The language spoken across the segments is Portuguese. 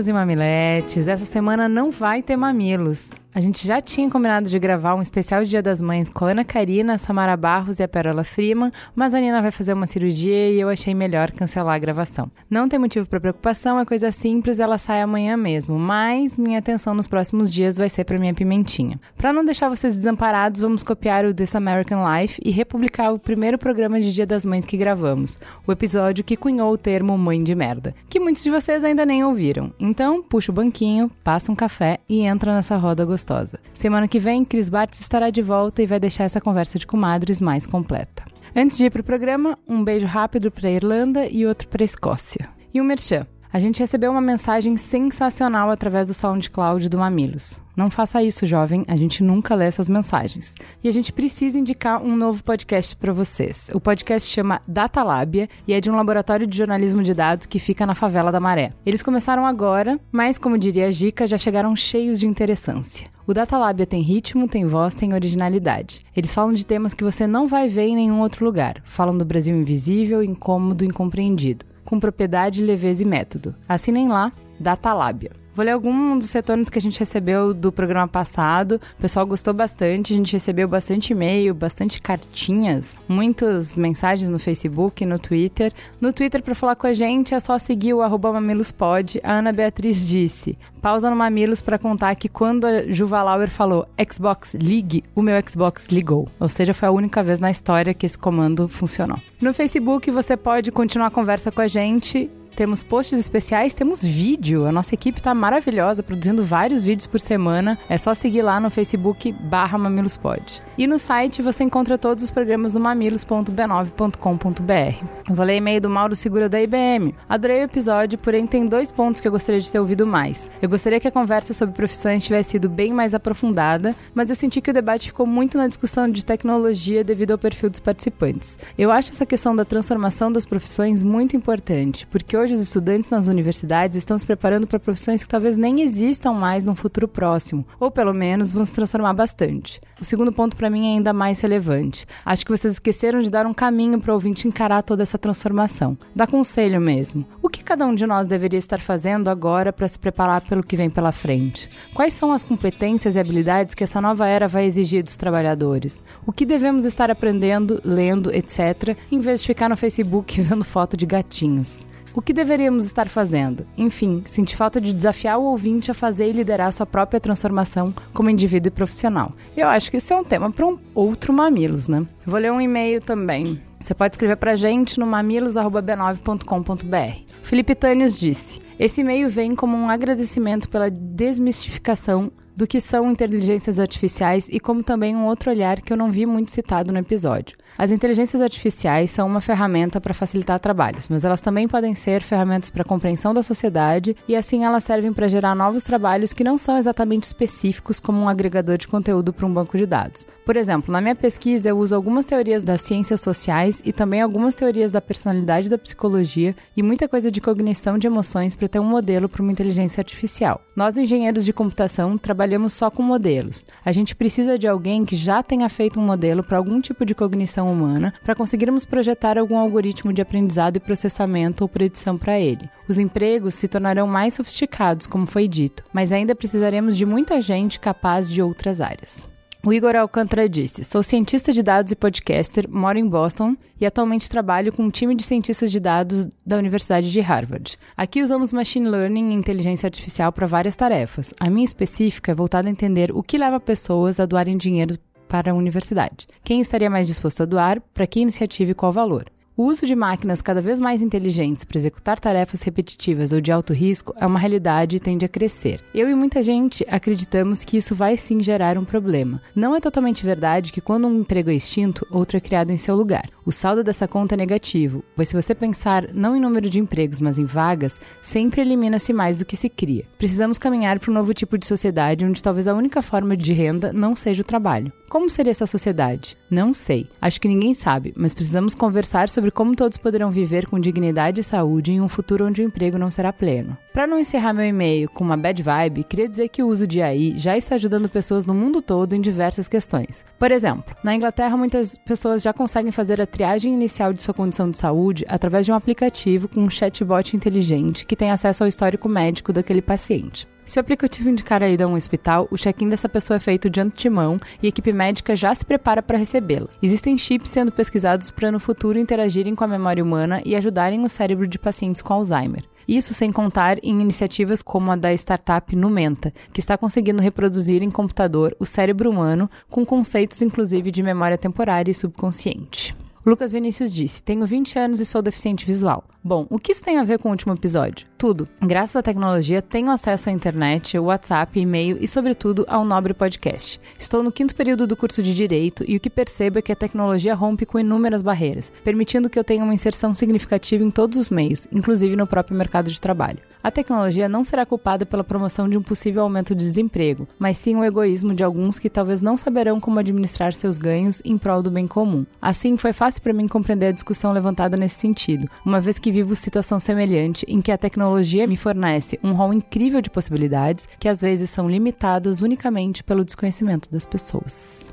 Mamileiros e mamiletes, essa semana não vai ter mamilos. A gente já tinha combinado de gravar um especial Dia das Mães com a Ana Karina, a Samara Barros e a Pérola Freeman, mas a Nina vai fazer uma cirurgia e eu achei melhor cancelar a gravação. Não tem motivo para preocupação, é coisa simples, ela sai amanhã mesmo, mas minha atenção nos próximos dias vai ser para minha pimentinha. Para não deixar vocês desamparados, vamos copiar o This American Life e republicar o primeiro programa de Dia das Mães que gravamos, o episódio que cunhou o termo mãe de merda, que muitos de vocês ainda nem ouviram. Então, puxa o banquinho, passa um café e entra nessa roda gostosa gostosa. Semana que vem, Cris Bartz estará de volta e vai deixar essa conversa de comadres mais completa. Antes de ir para o programa, um beijo rápido para a Irlanda e outro para a Escócia. E um merchan. A gente recebeu uma mensagem sensacional através do SoundCloud do Mamilos. Não faça isso, jovem, a gente nunca lê essas mensagens. E a gente precisa indicar um novo podcast para vocês. O podcast chama Datalábia e é de um laboratório de jornalismo de dados que fica na favela da Maré. Eles começaram agora, mas como diria a Gica, já chegaram cheios de interessância. O Datalábia tem ritmo, tem voz, tem originalidade. Eles falam de temas que você não vai ver em nenhum outro lugar. Falam do Brasil invisível, incômodo, incompreendido com propriedade, leveza e método. Assinem lá, Datalábia. Vou ler algum dos retornos que a gente recebeu do programa passado. O pessoal gostou bastante, a gente recebeu bastante e-mail, bastante cartinhas, muitas mensagens no Facebook, no Twitter. No Twitter, para falar com a gente, é só seguir o arroba mamilospod. A Ana Beatriz disse: pausa no Mamilos para contar que quando a Juva Lauer falou Xbox ligue, o meu Xbox ligou. Ou seja, foi a única vez na história que esse comando funcionou. No Facebook, você pode continuar a conversa com a gente temos posts especiais, temos vídeo. A nossa equipe está maravilhosa, produzindo vários vídeos por semana. É só seguir lá no Facebook barra mamilospod. E no site você encontra todos os programas do mamilos.b9.com.br. Vou ler e-mail do Mauro Segura da IBM. Adorei o episódio, porém tem dois pontos que eu gostaria de ter ouvido mais. Eu gostaria que a conversa sobre profissões tivesse sido bem mais aprofundada, mas eu senti que o debate ficou muito na discussão de tecnologia devido ao perfil dos participantes. Eu acho essa questão da transformação das profissões muito importante, porque hoje os estudantes nas universidades estão se preparando para profissões que talvez nem existam mais no futuro próximo, ou pelo menos vão se transformar bastante. O segundo ponto para mim é ainda mais relevante. Acho que vocês esqueceram de dar um caminho para o ouvinte encarar toda essa transformação. Dá conselho mesmo. O que cada um de nós deveria estar fazendo agora para se preparar pelo que vem pela frente? Quais são as competências e habilidades que essa nova era vai exigir dos trabalhadores? O que devemos estar aprendendo, lendo, etc., em vez de ficar no Facebook vendo foto de gatinhos? O que deveríamos estar fazendo? Enfim, senti falta de desafiar o ouvinte a fazer e liderar sua própria transformação como indivíduo e profissional. Eu acho que isso é um tema para um outro Mamilos, né? Vou ler um e-mail também. Você pode escrever para gente no mamilos.b9.com.br. Felipe Tânios disse: Esse e-mail vem como um agradecimento pela desmistificação do que são inteligências artificiais e como também um outro olhar que eu não vi muito citado no episódio. As inteligências artificiais são uma ferramenta para facilitar trabalhos, mas elas também podem ser ferramentas para compreensão da sociedade e assim elas servem para gerar novos trabalhos que não são exatamente específicos como um agregador de conteúdo para um banco de dados. Por exemplo, na minha pesquisa eu uso algumas teorias das ciências sociais e também algumas teorias da personalidade da psicologia e muita coisa de cognição de emoções para ter um modelo para uma inteligência artificial. Nós engenheiros de computação trabalhamos só com modelos. A gente precisa de alguém que já tenha feito um modelo para algum tipo de cognição humana para conseguirmos projetar algum algoritmo de aprendizado e processamento ou predição para ele. Os empregos se tornarão mais sofisticados, como foi dito, mas ainda precisaremos de muita gente capaz de outras áreas. O Igor Alcântara disse: Sou cientista de dados e podcaster, moro em Boston e atualmente trabalho com um time de cientistas de dados da Universidade de Harvard. Aqui usamos machine learning e inteligência artificial para várias tarefas. A minha específica é voltada a entender o que leva pessoas a doarem dinheiro para a universidade. Quem estaria mais disposto a doar, para que iniciativa e qual valor? O uso de máquinas cada vez mais inteligentes para executar tarefas repetitivas ou de alto risco é uma realidade e tende a crescer. Eu e muita gente acreditamos que isso vai sim gerar um problema. Não é totalmente verdade que quando um emprego é extinto, outro é criado em seu lugar. O saldo dessa conta é negativo, pois se você pensar não em número de empregos, mas em vagas, sempre elimina-se mais do que se cria. Precisamos caminhar para um novo tipo de sociedade onde talvez a única forma de renda não seja o trabalho. Como seria essa sociedade? Não sei. Acho que ninguém sabe, mas precisamos conversar sobre como todos poderão viver com dignidade e saúde em um futuro onde o emprego não será pleno. Para não encerrar meu e-mail com uma bad vibe, queria dizer que o uso de AI já está ajudando pessoas no mundo todo em diversas questões. Por exemplo, na Inglaterra, muitas pessoas já conseguem fazer a triagem inicial de sua condição de saúde através de um aplicativo com um chatbot inteligente que tem acesso ao histórico médico daquele paciente. Se o aplicativo indicar a ida a um hospital, o check-in dessa pessoa é feito de antemão e a equipe médica já se prepara para recebê-la. Existem chips sendo pesquisados para no futuro interagirem com a memória humana e ajudarem o cérebro de pacientes com Alzheimer. Isso sem contar em iniciativas como a da startup Numenta, que está conseguindo reproduzir em computador o cérebro humano com conceitos inclusive de memória temporária e subconsciente. Lucas Vinícius disse: Tenho 20 anos e sou deficiente visual. Bom, o que isso tem a ver com o último episódio? Tudo. Graças à tecnologia, tenho acesso à internet, WhatsApp, e-mail e, sobretudo, ao Nobre Podcast. Estou no quinto período do curso de Direito e o que percebo é que a tecnologia rompe com inúmeras barreiras, permitindo que eu tenha uma inserção significativa em todos os meios, inclusive no próprio mercado de trabalho. A tecnologia não será culpada pela promoção de um possível aumento de desemprego, mas sim o egoísmo de alguns que talvez não saberão como administrar seus ganhos em prol do bem comum. Assim, foi fácil para mim compreender a discussão levantada nesse sentido, uma vez que vivo situação semelhante em que a tecnologia me fornece um rol incrível de possibilidades que às vezes são limitadas unicamente pelo desconhecimento das pessoas.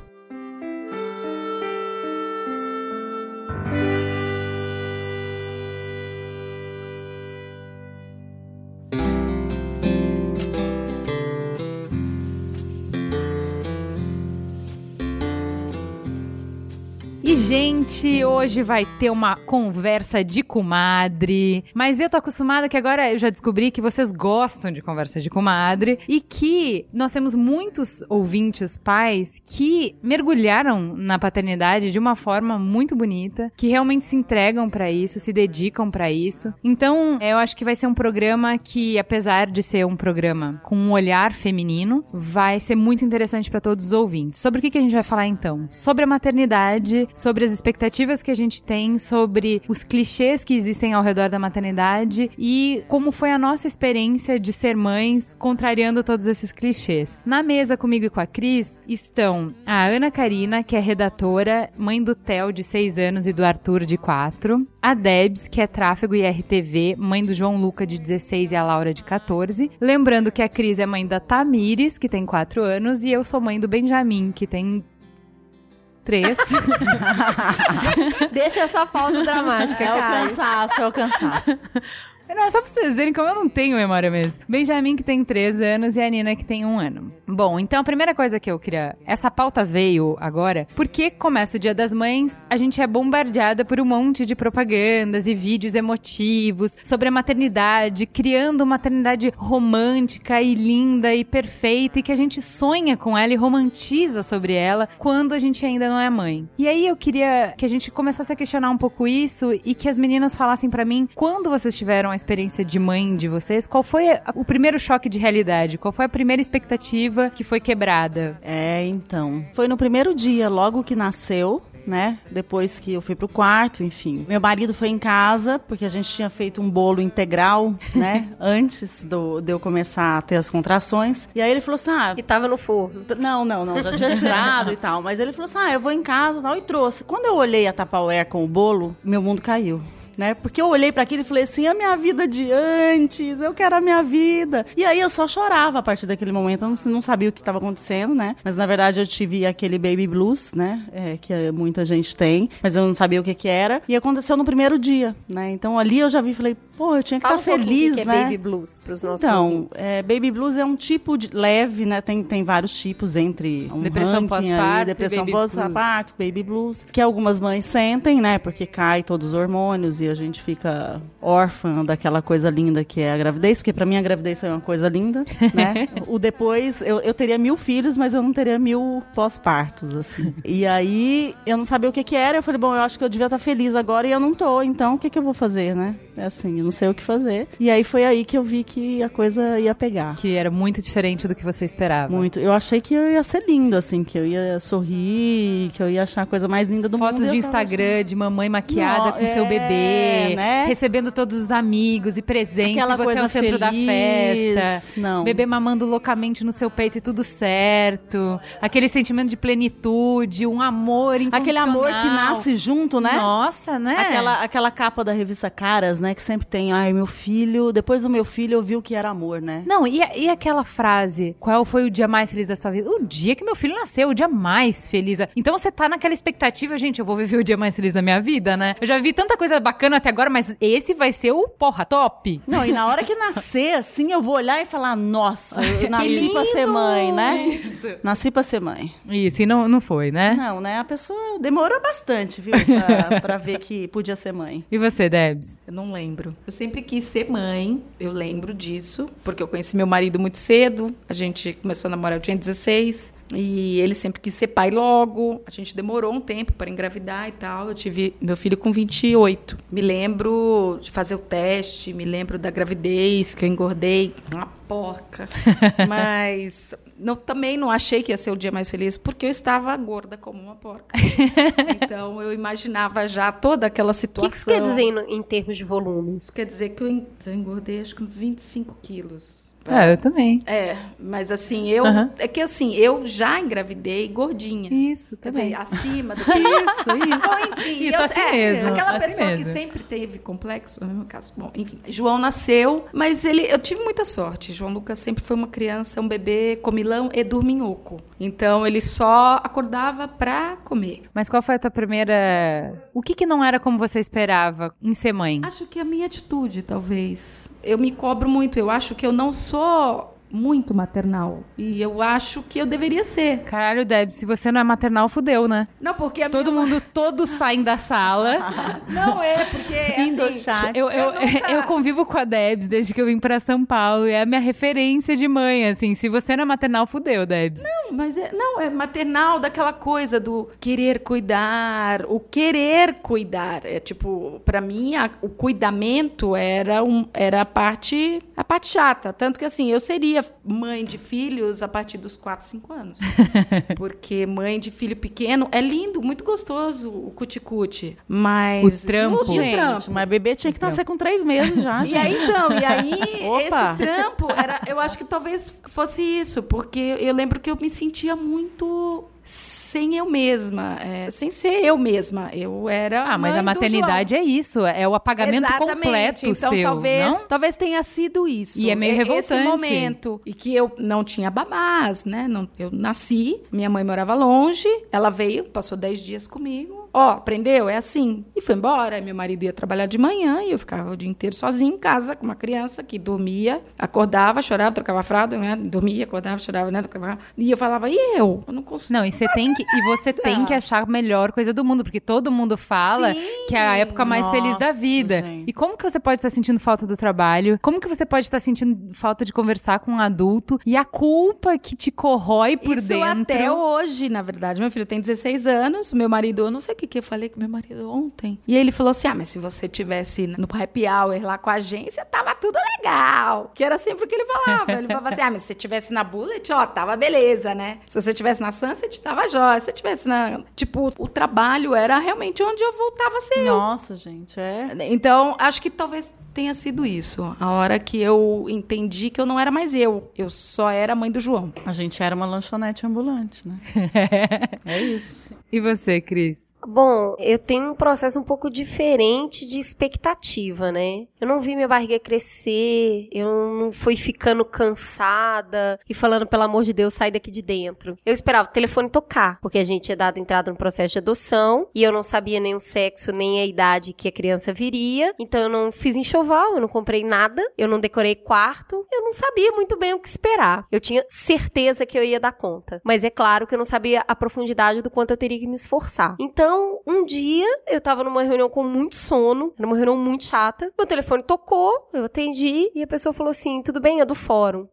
Gente, hoje vai ter uma conversa de comadre. Mas eu tô acostumada que agora eu já descobri que vocês gostam de conversa de comadre e que nós temos muitos ouvintes pais que mergulharam na paternidade de uma forma muito bonita, que realmente se entregam para isso, se dedicam para isso. Então, eu acho que vai ser um programa que, apesar de ser um programa com um olhar feminino, vai ser muito interessante para todos os ouvintes. Sobre o que, a gente vai falar então? Sobre a maternidade, sobre sobre as expectativas que a gente tem, sobre os clichês que existem ao redor da maternidade e como foi a nossa experiência de ser mães, contrariando todos esses clichês. Na mesa comigo e com a Cris estão a Ana Karina, que é redatora, mãe do Theo, de 6 anos, e do Arthur, de 4. A Debs, que é tráfego e RTV, mãe do João Luca, de 16, e a Laura, de 14. Lembrando que a Cris é mãe da Tamires, que tem 4 anos, e eu sou mãe do Benjamin, que tem Três. Deixa essa pausa dramática, é cara. É o cansaço, é o cansaço. Não, só pra vocês verem como eu não tenho memória mesmo. Benjamin, que tem 13 anos, e a Nina, que tem um ano. Bom, então a primeira coisa que eu queria. Essa pauta veio agora porque começa o Dia das Mães, a gente é bombardeada por um monte de propagandas e vídeos emotivos sobre a maternidade, criando uma maternidade romântica e linda e perfeita e que a gente sonha com ela e romantiza sobre ela quando a gente ainda não é mãe. E aí eu queria que a gente começasse a questionar um pouco isso e que as meninas falassem para mim quando vocês tiveram experiência de mãe de vocês, qual foi o primeiro choque de realidade? Qual foi a primeira expectativa que foi quebrada? É, então. Foi no primeiro dia, logo que nasceu, né? Depois que eu fui pro quarto, enfim. Meu marido foi em casa, porque a gente tinha feito um bolo integral, né? Antes do, de eu começar a ter as contrações. E aí ele falou assim: ah. E tava no forno. Não, não, não, já tinha tirado e tal. Mas ele falou assim: ah, eu vou em casa e tal, e trouxe. Quando eu olhei a Tupperware com o bolo, meu mundo caiu né? Porque eu olhei para aquilo e falei assim: a minha vida de antes, eu quero a minha vida. E aí eu só chorava a partir daquele momento, eu não, não sabia o que estava acontecendo, né? Mas na verdade eu tive aquele baby blues, né? É, que muita gente tem, mas eu não sabia o que que era. E aconteceu no primeiro dia, né? Então ali eu já vi e falei: pô, eu tinha que estar tá feliz, que né? é baby blues pros nossos Então, é, baby blues é um tipo de leve, né? Tem, tem vários tipos entre um depressão pós-parto, depressão pós-parto, baby blues, que algumas mães sentem, né? Porque cai todos os hormônios e e a gente fica órfã daquela coisa linda que é a gravidez, porque pra mim a gravidez foi uma coisa linda, né? o depois, eu, eu teria mil filhos, mas eu não teria mil pós-partos, assim. E aí, eu não sabia o que que era, eu falei, bom, eu acho que eu devia estar feliz agora e eu não tô, então o que que eu vou fazer, né? É assim, eu não sei o que fazer. E aí foi aí que eu vi que a coisa ia pegar. Que era muito diferente do que você esperava. Muito. Eu achei que eu ia ser lindo, assim, que eu ia sorrir, que eu ia achar a coisa mais linda do Fotos mundo. de e eu tava Instagram de mamãe maquiada Não, com seu é, bebê, né? recebendo todos os amigos e presentes, Aquela e você coisa é o centro da feliz. festa. Não. Bebê mamando loucamente no seu peito e tudo certo. Aquele sentimento de plenitude, um amor. Aquele amor que nasce junto, né? Nossa, né? Aquela, aquela capa da revista Caras, né? Que sempre tem, ai, meu filho, depois do meu filho eu vi o que era amor, né? Não, e, e aquela frase, qual foi o dia mais feliz da sua vida? O dia que meu filho nasceu, o dia mais feliz. Da... Então você tá naquela expectativa, gente, eu vou viver o dia mais feliz da minha vida, né? Eu já vi tanta coisa bacana até agora, mas esse vai ser o porra top. Não, e na hora que nascer, assim, eu vou olhar e falar, nossa, eu nasci lindo! pra ser mãe, né? Isso. Nasci pra ser mãe. Isso, e não, não foi, né? Não, né? A pessoa demorou bastante, viu? Pra, pra ver que podia ser mãe. E você, Debs? Eu não lembro. Eu sempre quis ser mãe, eu lembro disso, porque eu conheci meu marido muito cedo. A gente começou a namorar, eu tinha 16. E ele sempre quis ser pai logo. A gente demorou um tempo para engravidar e tal. Eu tive meu filho com 28. Me lembro de fazer o teste, me lembro da gravidez, que eu engordei uma porca. Mas não, também não achei que ia ser o dia mais feliz, porque eu estava gorda como uma porca. Então eu imaginava já toda aquela O que, situação. que isso quer dizer em, em termos de volume? Isso quer dizer que eu engordei acho que uns 25 quilos. Ah, eu também. É, mas assim, eu. É que assim, eu já engravidei gordinha. Isso, Quer também. dizer, acima do que isso, isso. enfim, Isso, eu- assim é, mesmo, Aquela assim pessoa mesmo. que sempre teve complexo, no meu caso. Bom, enfim, João nasceu, mas ele, eu tive muita sorte. João Lucas sempre foi uma criança, um bebê comilão e dorminhoco. Então ele só acordava pra comer. Mas qual foi a tua primeira... O que que não era como você esperava em ser mãe? Acho que a minha atitude, talvez. Eu me cobro muito. Eu acho que eu não sou muito maternal. E eu acho que eu deveria ser. Caralho, Debs, se você não é maternal, fudeu, né? Não, porque a Todo minha... mundo, todos saem da sala. Não é, porque Fim do assim, chat. Eu, eu, nunca- eu convivo com a Debs desde que eu vim pra São Paulo. E é a minha referência de mãe, assim. Se você não é maternal, fudeu, Debs. Não, mas é, não, é maternal daquela coisa do querer cuidar, o querer cuidar. É tipo, pra mim, a- o cuidamento era, um, era a parte a parte chata. Tanto que assim, eu seria mãe de filhos a partir dos 4, 5 anos. Porque mãe de filho pequeno é lindo, muito gostoso o cuti-cuti. Mas. O trampo. E o Gente, trampo? mas bebê tinha que nascer com três meses já, E gente. aí, então, e aí, Opa. esse trampo, era, eu acho que talvez fosse isso, porque eu lembro que eu me sentia muito sem eu mesma, é, sem ser eu mesma. Eu era. Ah, mas a maternidade é isso. É o apagamento Exatamente. completo então, seu, talvez, não? talvez tenha sido isso. E é meio Esse revoltante. momento. E que eu não tinha babás, né? Não, eu nasci, minha mãe morava longe, ela veio, passou 10 dias comigo. Ó, aprendeu? É assim. E foi embora. Meu marido ia trabalhar de manhã e eu ficava o dia inteiro sozinha em casa com uma criança que dormia, acordava, chorava, trocava fralda, né? Dormia, acordava, chorava, né? Trocava. E eu falava, e eu? Eu não consigo. Não, e você tem que e você tem que achar a melhor coisa do mundo, porque todo mundo fala Sim. que é a época mais Nossa, feliz da vida. gente. E como que você pode estar sentindo falta do trabalho? Como que você pode estar sentindo falta de conversar com um adulto? E a culpa que te corrói por Isso dentro. até hoje, na verdade. Meu filho tem 16 anos, meu marido, eu não sei o que, que eu falei com meu marido ontem. E aí ele falou assim: ah, mas se você tivesse no happy hour lá com a agência, tava tudo legal. Que era sempre o que ele falava. Ele falava assim: ah, mas se você tivesse na Bullet, ó, tava beleza, né? Se você tivesse na Sunset, tava jóia. Se você tivesse na. Tipo, o trabalho era realmente onde eu voltava a ser eu. Nossa, gente, é. Então, acho que talvez tenha sido isso. A hora que eu entendi que eu não era mais eu. Eu só era a mãe do João. A gente era uma lanchonete ambulante, né? é isso. E você, Cris? Bom, eu tenho um processo um pouco diferente de expectativa, né? Eu não vi minha barriga crescer, eu não fui ficando cansada e falando, pelo amor de Deus, sai daqui de dentro. Eu esperava o telefone tocar, porque a gente tinha dado entrada no processo de adoção e eu não sabia nem o sexo, nem a idade que a criança viria. Então eu não fiz enxoval, eu não comprei nada, eu não decorei quarto, eu não sabia muito bem o que esperar. Eu tinha certeza que eu ia dar conta, mas é claro que eu não sabia a profundidade do quanto eu teria que me esforçar. Então Então, um dia eu tava numa reunião com muito sono, era uma reunião muito chata. Meu telefone tocou, eu atendi e a pessoa falou assim: tudo bem, é do fórum.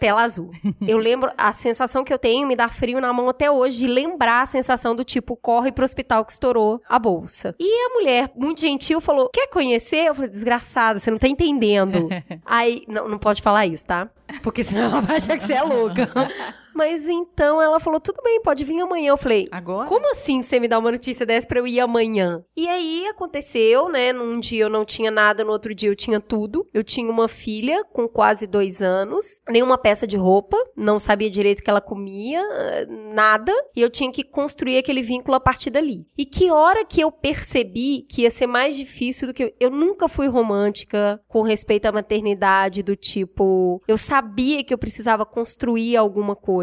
Tela azul. Eu lembro, a sensação que eu tenho me dá frio na mão até hoje de lembrar a sensação do tipo, corre pro hospital que estourou a bolsa. E a mulher, muito gentil, falou: Quer conhecer? Eu falei: Desgraçada, você não tá entendendo. Aí, não, não pode falar isso, tá? Porque senão ela vai achar que você é louca. Mas então ela falou: tudo bem, pode vir amanhã. Eu falei: Agora? como assim você me dá uma notícia dessa pra eu ir amanhã? E aí aconteceu, né? Num dia eu não tinha nada, no outro dia eu tinha tudo. Eu tinha uma filha com quase dois anos, nenhuma peça de roupa, não sabia direito o que ela comia, eh, nada. E eu tinha que construir aquele vínculo a partir dali. E que hora que eu percebi que ia ser mais difícil do que. Eu nunca fui romântica com respeito à maternidade, do tipo. Eu sabia que eu precisava construir alguma coisa.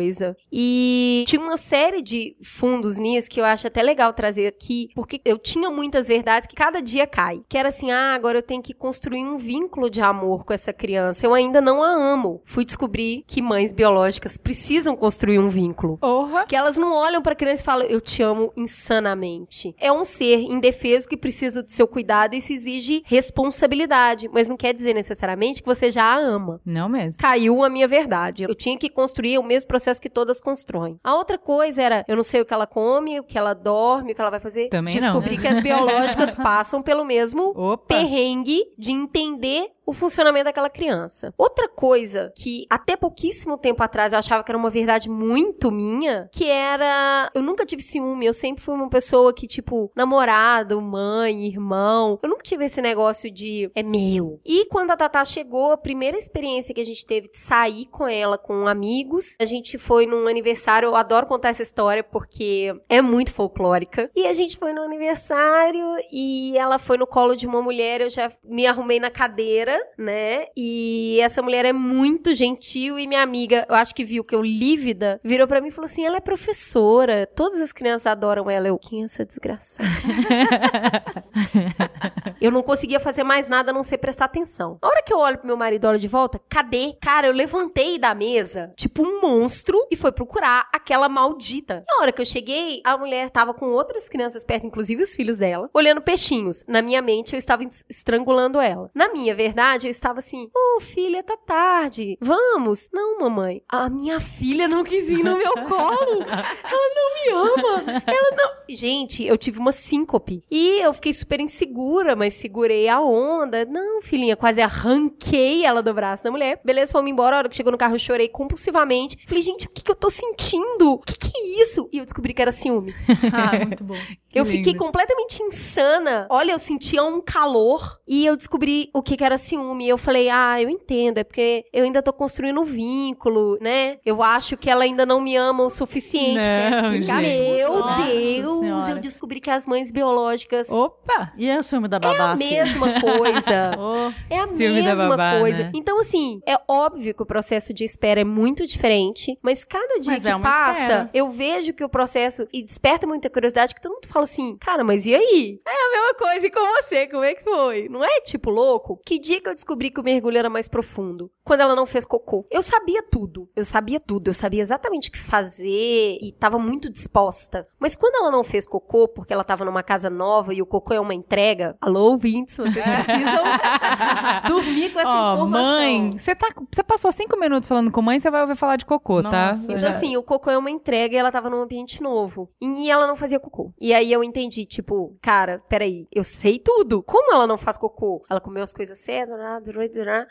E tinha uma série de fundos nisso que eu acho até legal trazer aqui, porque eu tinha muitas verdades que cada dia cai. Que era assim, ah, agora eu tenho que construir um vínculo de amor com essa criança. Eu ainda não a amo. Fui descobrir que mães biológicas precisam construir um vínculo. Que elas não olham pra criança e falam, eu te amo insanamente. É um ser indefeso que precisa do seu cuidado e se exige responsabilidade. Mas não quer dizer necessariamente que você já a ama Não mesmo. caiu a minha verdade. Eu tinha que construir o mesmo processo que todas constroem. A outra coisa era, eu não sei o que ela come, o que ela dorme, o que ela vai fazer. Também não. Descobri que as biológicas passam pelo mesmo Opa. perrengue de entender o funcionamento daquela criança. Outra coisa que até pouquíssimo tempo atrás eu achava que era uma verdade muito minha, que era eu nunca tive ciúme, eu sempre fui uma pessoa que tipo namorado, mãe, irmão, eu nunca tive esse negócio de é meu. E quando a Tatá chegou, a primeira experiência que a gente teve de sair com ela com amigos, a gente foi num aniversário, eu adoro contar essa história porque é muito folclórica. E a gente foi no aniversário e ela foi no colo de uma mulher, eu já me arrumei na cadeira, né? E essa mulher é muito gentil e minha amiga, eu acho que viu que eu lívida, virou pra mim e falou assim: ela é professora, todas as crianças adoram ela. Eu, quem é essa desgraçada? eu não conseguia fazer mais nada a não ser prestar atenção. A hora que eu olho pro meu marido olha de volta, cadê? Cara, eu levantei da mesa, tipo um monstro, e foi procurar aquela maldita. Na hora que eu cheguei, a mulher tava com outras crianças perto, inclusive os filhos dela, olhando peixinhos. Na minha mente, eu estava es- estrangulando ela. Na minha verdade, eu estava assim: Ô, oh, filha, tá tarde. Vamos. Não, mamãe. A minha filha não quis ir no meu colo. Ela não me ama. Ela não. Gente, eu tive uma síncope. E eu fiquei super insegura, mas segurei a onda. Não, filhinha, quase arranquei ela do braço da mulher. Beleza, fomos embora. A hora que chegou no carro, eu chorei compulsivamente. Falei, gente, o que, que eu tô sentindo? O que, que é isso? E eu descobri que era ciúme. Ah, muito bom. eu lindo. fiquei completamente insana. Olha, eu sentia um calor e eu descobri o que, que era ciúme. E eu falei, ah, eu entendo, é porque eu ainda tô construindo um vínculo, né? Eu acho que ela ainda não me ama o suficiente. Quer Não, explicar? gente. Meu Nossa Deus, Senhora. eu descobri que as mães biológicas Opa! E é o ciúme da é babá, a filha? mesma coisa. Oh, É a Ciúme da mesma babá, coisa. né? Então, assim, é óbvio que o processo de espera é muito diferente, mas cada dia Mas que é uma passa, espera. eu vejo que o processo e desperta muita curiosidade, que todo mundo fala assim, cara, mas e aí? É a mesma coisa e com você, como é que foi? Não é tipo louco? Que dia que eu descobri que o mergulho era mais profundo? Quando ela não fez cocô. Eu sabia tudo. Eu sabia tudo. Eu sabia exatamente o que fazer e tava muito disposta. Mas quando ela não fez cocô, porque ela tava numa casa nova e o cocô é uma entrega, alô, ouvintes, vocês precisam dormir com essa Ó, informação. mãe, você tá, você passou cinco minutos falando com mãe, você vai ouvir falar de cocô, tá? Nossa, Então, Já- assim, o cocô é uma entrega e ela tava num ambiente novo. E ela não fazia cocô. E aí eu entendi, tipo, cara, peraí, eu sei tudo. Como ela não faz cocô? Ela comeu as coisas certas,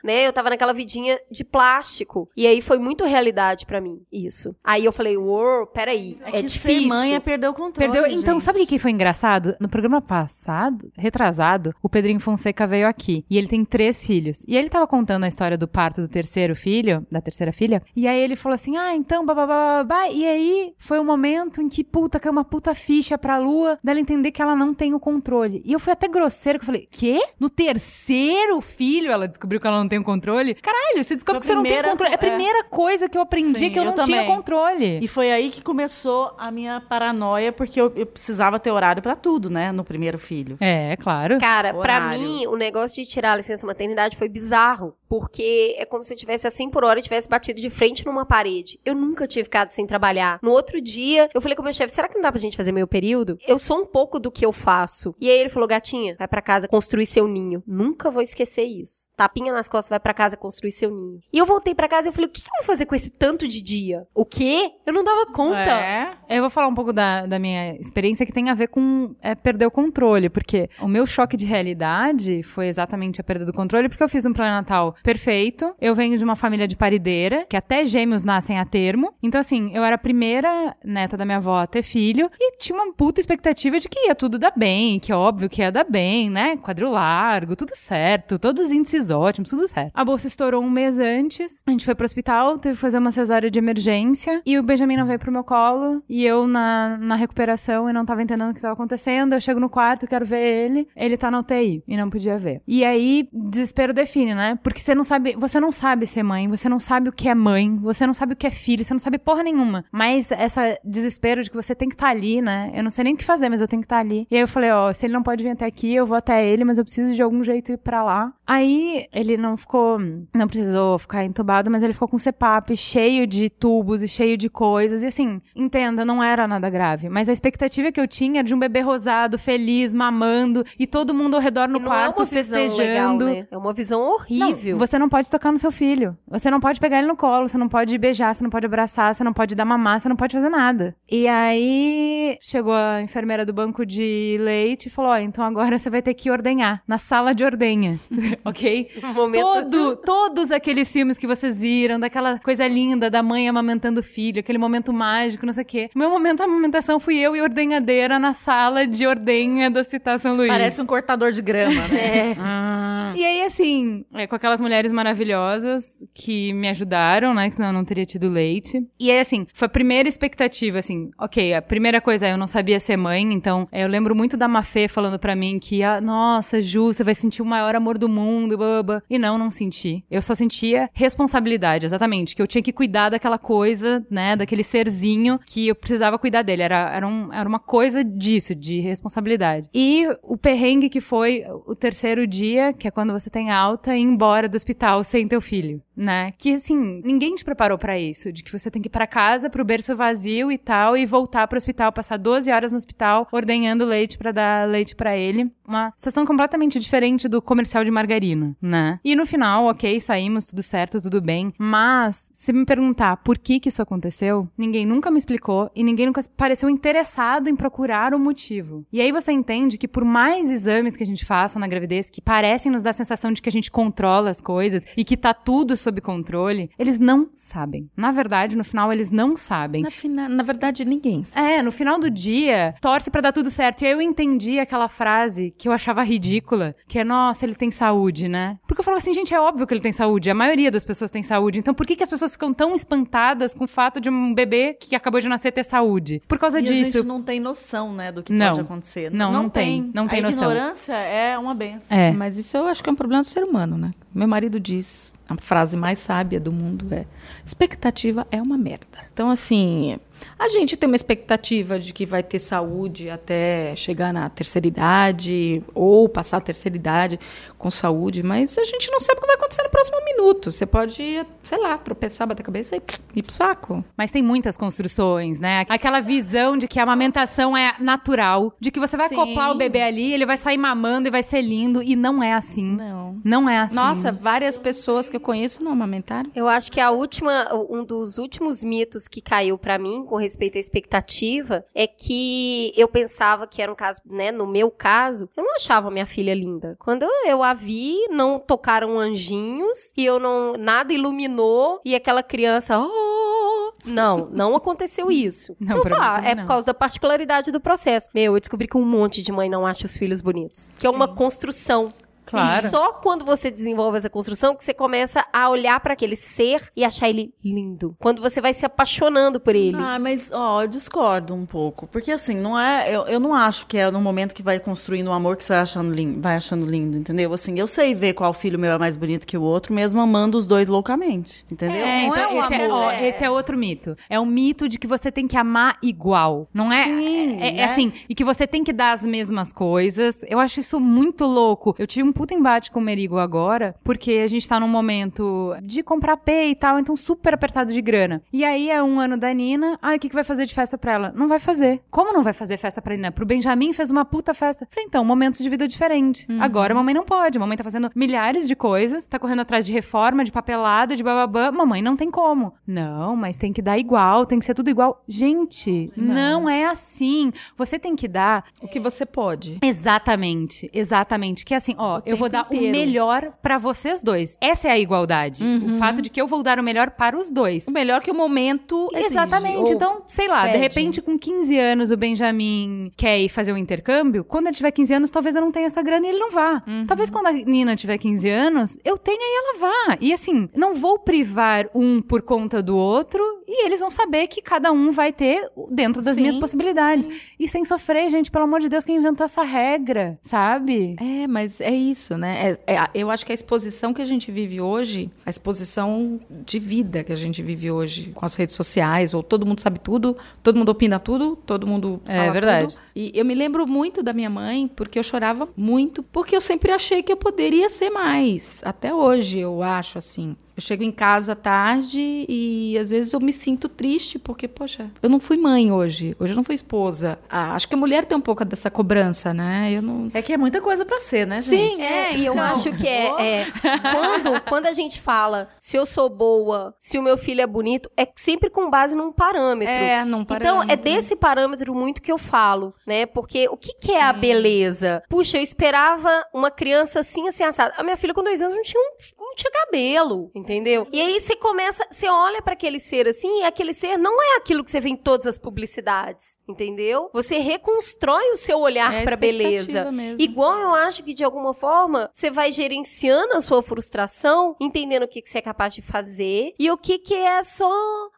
né? Eu tava naquela vidinha de plástico. E aí foi muito realidade pra mim, isso. Aí eu falei, uou, peraí, é, é, difícil. ser mãe é perder o controle, Perdeu. Então, gente. sabe o que foi engraçado? No programa passado, retrasado, o Pedrinho Fonseca veio aqui. E ele tem três filhos. E ele tava contando a história do parto do terceiro filho, da terceira filha. E aí ele falou assim: ah, então, babá. E aí foi o momento em que, puta, caiu uma puta ficha pra lua dela entender que ela não tem o controle. E eu fui até grosseira, que eu falei, quê? No terceiro filho ela descobriu que ela não tem o controle? Caralho, você descobriu Foi que você não tem primeira- controle. É a é. primeira coisa que eu aprendi Sim, que eu, eu não tinha também. controle. E foi aí que começou a minha paranoia, porque eu, eu precisava ter horário pra tudo, né? No primeiro filho. É, claro. Cara, pra Horário. mim, o negócio de tirar a licença maternidade foi bizarro. Porque é como se eu tivesse a 100 por hora e tivesse batido de frente numa parede. Eu nunca tinha ficado sem trabalhar. No outro dia, eu falei com o meu chefe, será que não dá pra gente fazer meio período? Eu sou um pouco do que eu faço. E aí ele falou, gatinha, vai pra casa construir seu ninho. Nunca vou esquecer isso. Tapinha nas costas, vai pra casa construir seu ninho. E eu voltei pra casa e eu falei, o que eu vou fazer com esse tanto de dia? O quê? Eu não dava conta. É. Eu vou falar um pouco da, da minha experiência que tem a ver com é, perder o controle, porque o meu choque de realidade foi exatamente a perda do controle, porque eu fiz um pré-natal perfeito. Eu venho de uma família de parideira, que até gêmeos nascem a termo. Então, assim, eu era a primeira neta da minha avó a ter filho e tinha uma puta expectativa de que ia tudo dar bem, que é óbvio que ia dar bem, né? Quadril largo, tudo certo, todos índices ótimos, tudo certo. A bolsa estourou um mês antes, a gente foi pro hospital, teve que fazer uma cesárea de emergência e o Benjamin não veio pro meu colo e eu na, na recuperação e não tava entendendo o que tava acontecendo. Eu chego no quarto, quero ver ele, ele tá na UTI e não podia ver. E aí, desespero define, né? Porque você não sabe, você não sabe ser mãe, você não sabe o que é mãe, você não sabe o que é filho, você não sabe porra nenhuma. Mas essa desespero de que você tem que estar ali, né? Eu não sei nem o que fazer, mas eu tenho que estar ali. E aí eu falei, ó, se ele não pode vir até aqui, eu vou até ele, mas eu preciso de algum jeito ir pra lá. Aí ele não ficou, não precisou ficar entubado, mas ele ficou com CPAP cheio de tubos e cheio de coisas. E assim, entenda, não era nada grave. Mas a expectativa que eu tinha era de um bebê rosado, feliz, mamando, e todo mundo ao redor no não é quarto uma visão legal, festejando. né? É uma visão Não, horrível. você não pode tocar no seu filho. Você não pode pegar ele no colo, você não pode beijar, você não pode abraçar, você não pode dar mamar, você não pode fazer nada. E aí chegou a enfermeira do banco de leite e falou: Ó, então agora você vai ter que ordenhar na sala de ordenha. ok? Um momento... Todo, todos aqueles filmes que vocês viram, daquela coisa linda da mãe amamentando o filho, aquele momento mágico, não sei o quê. Meu momento de amamentação fui eu e a ordenhadeira na sala de ordenha da Citação Luiz. Parece um cortador de grama, né? É. Ah. E aí, assim, é, com aquelas mulheres maravilhosas que me ajudaram, né? Senão eu não teria tido leite. E aí, assim, foi a primeira expectativa, assim, ok, a primeira coisa é eu não sabia ser mãe, então é, eu lembro muito da Mafê falando pra mim que, ah, nossa, Ju, você vai sentir o maior amor do mundo, baba. E não, não senti. Eu só sentia responsabilidade, exatamente, que eu tinha que cuidar daquela coisa, né, daquele serzinho que eu precisava cuidar dele. Era, era, um, era uma coisa disso, de responsabilidade. E o perrengue que foi o terceiro dia, que é quando você tem alta, e ir embora do hospital sem teu filho, né? Que assim, ninguém te preparou pra isso, de que você tem que ir pra casa, pro berço vazio e tal, e voltar pro hospital, passar 12 horas no hospital, ordenhando leite pra dar leite pra ele. Uma situação completamente diferente do comercial de margarina, né? E no final, ok, saímos, tudo certo, tudo bem. Mas, se me perguntar por que que isso aconteceu, ninguém nunca me explicou e ninguém nunca pareceu interessado em procurar o motivo. E aí você entende que por mais exames que a gente faça na gravidez, que parecem nos dar a sensação de que a gente controla as coisas e que tá tudo sob controle, eles não sabem. Na verdade, no final, eles não sabem. Na, fina- na verdade, ninguém sabe. É, no final do dia, torce pra dar tudo certo. E aí eu entendi aquela frase que eu achava ridícula, que é, nossa, ele tem saúde, né? Porque eu falava assim, gente, é óbvio que ele tem saúde. A maioria das pessoas tem saúde. Então por que, que as pessoas ficam tão espantadas com o fato de um bebê que acabou de nascer ter saúde? Por causa E a disso. gente não tem noção, né, do que Não. pode acontecer. Não, não tem. Não tem a noção. ignorância é uma benção. É. Mas isso eu acho que é um problema do ser humano, né? Meu marido diz, a frase mais sábia do mundo é: expectativa é uma merda. Então, assim, a gente tem uma expectativa de que vai ter saúde até chegar na terceira idade, ou passar a terceira idade com saúde, mas a gente não sabe o que vai acontecer no próximo minuto. Você pode, sei lá, tropeçar, bater a cabeça e ir pro saco. Mas tem muitas construções, né? Aquela visão de que a amamentação é natural, de que você vai Sim. acoplar o bebê ali, ele vai sair mamando e vai ser lindo, e não é assim. Não. Não é assim. Nossa, várias pessoas que eu conheço não amamentaram. Eu acho que a última, um dos últimos mitos que caiu pra mim com respeito à expectativa é que eu pensava que era um caso, né, no meu caso, eu não achava minha filha linda. Quando eu a vi, não tocaram anjinhos e eu não nada iluminou e aquela criança, oh! não, não aconteceu isso. Não, então, falar, também é não. por causa da particularidade do processo. Meu, eu descobri que um monte de mãe não acha os filhos bonitos, que é uma construção. Claro. E só quando você desenvolve essa construção que você começa a olhar pra aquele ser e achar ele lindo. Quando você vai se apaixonando por ele. Ah, mas, ó, eu discordo um pouco. Porque, assim, não é. Eu, eu não acho que é no momento que vai construindo um amor que você vai achando, lindo, vai achando lindo, entendeu? Assim, eu sei ver qual filho meu é mais bonito que o outro, mesmo amando os dois loucamente. Entendeu? É, não então é o esse, é, amor. ó, esse é outro mito. É o mito de que você tem que amar igual. Não é? Sim, é, é né? assim, e que você tem que dar as mesmas coisas. Eu acho isso muito louco. Eu tive um puta embate com o Merigo agora, porque a gente tá num momento de comprar P e tal, então super apertado de grana. E aí é um ano da Nina. Ah, o que, que vai fazer de festa pra ela? Não vai fazer. Como não vai fazer festa pra Nina? Pro Benjamin fez uma puta festa. Falei, então, momentos de vida diferente. Agora a mamãe não pode. A mamãe tá fazendo milhares de coisas, tá correndo atrás de reforma, de papelada, de bababã. Mamãe não tem como. Não, mas tem que dar igual, tem que ser tudo igual. Gente, não, é assim. Você tem que dar O que você pode. Exatamente, exatamente. Que é assim, ó, eu vou dar o inteiro. melhor pra vocês dois. Essa é a igualdade. O fato de que eu vou dar o melhor para os dois. O melhor que o momento exige, Exatamente. ou- Então, sei lá, de pede. repente, com 15 anos, o Benjamin quer ir fazer um intercâmbio. Quando ele tiver 15 anos, talvez eu não tenha essa grana e ele não vá. Uhum. Talvez quando a Nina tiver 15 anos, eu tenha e ela vá. E assim, não vou privar um por conta do outro e eles vão saber que cada um vai ter dentro das Sim, minhas possibilidades. E sem sofrer, gente, pelo amor de Deus, quem inventou essa regra, sabe? É, mas é isso, né? É- é- eu acho que a exposição que a gente vive hoje, a exposição de vida que a gente vive hoje com as redes sociais, ou todo mundo sabe tudo, todo mundo opina tudo, todo mundo É fala verdade. tudo. E eu me lembro muito da minha mãe, porque eu chorava muito, porque eu sempre achei que eu poderia ser mais. Até hoje, eu acho assim. Eu chego em casa tarde e às vezes eu me sinto triste porque, poxa, eu não fui mãe hoje. Hoje eu não fui esposa. Ah, acho que a mulher tem um pouco dessa cobrança, né? Eu não. É que é muita coisa pra ser, né, gente? Sim, É, e eu então. acho que é, é quando, quando a gente fala se eu sou boa, se o meu filho é bonito, é sempre com base num parâmetro. É, num Então, parâmetro. é desse parâmetro muito que eu falo, né? Porque o que, que é a beleza? Puxa, eu esperava uma criança assim, assim, assada. A minha filha com dois anos não tinha, um- não tinha cabelo, entendeu? E aí você começa, você olha pra aquele ser assim, e aquele ser não é aquilo que você vê em todas as publicidades, entendeu? Você reconstrói o seu olhar É a pra beleza. mesmo. Igual eu acho que, de alguma forma, você vai gerenciando a sua frustração, entendendo o que, que você é capaz de fazer e o que, que é só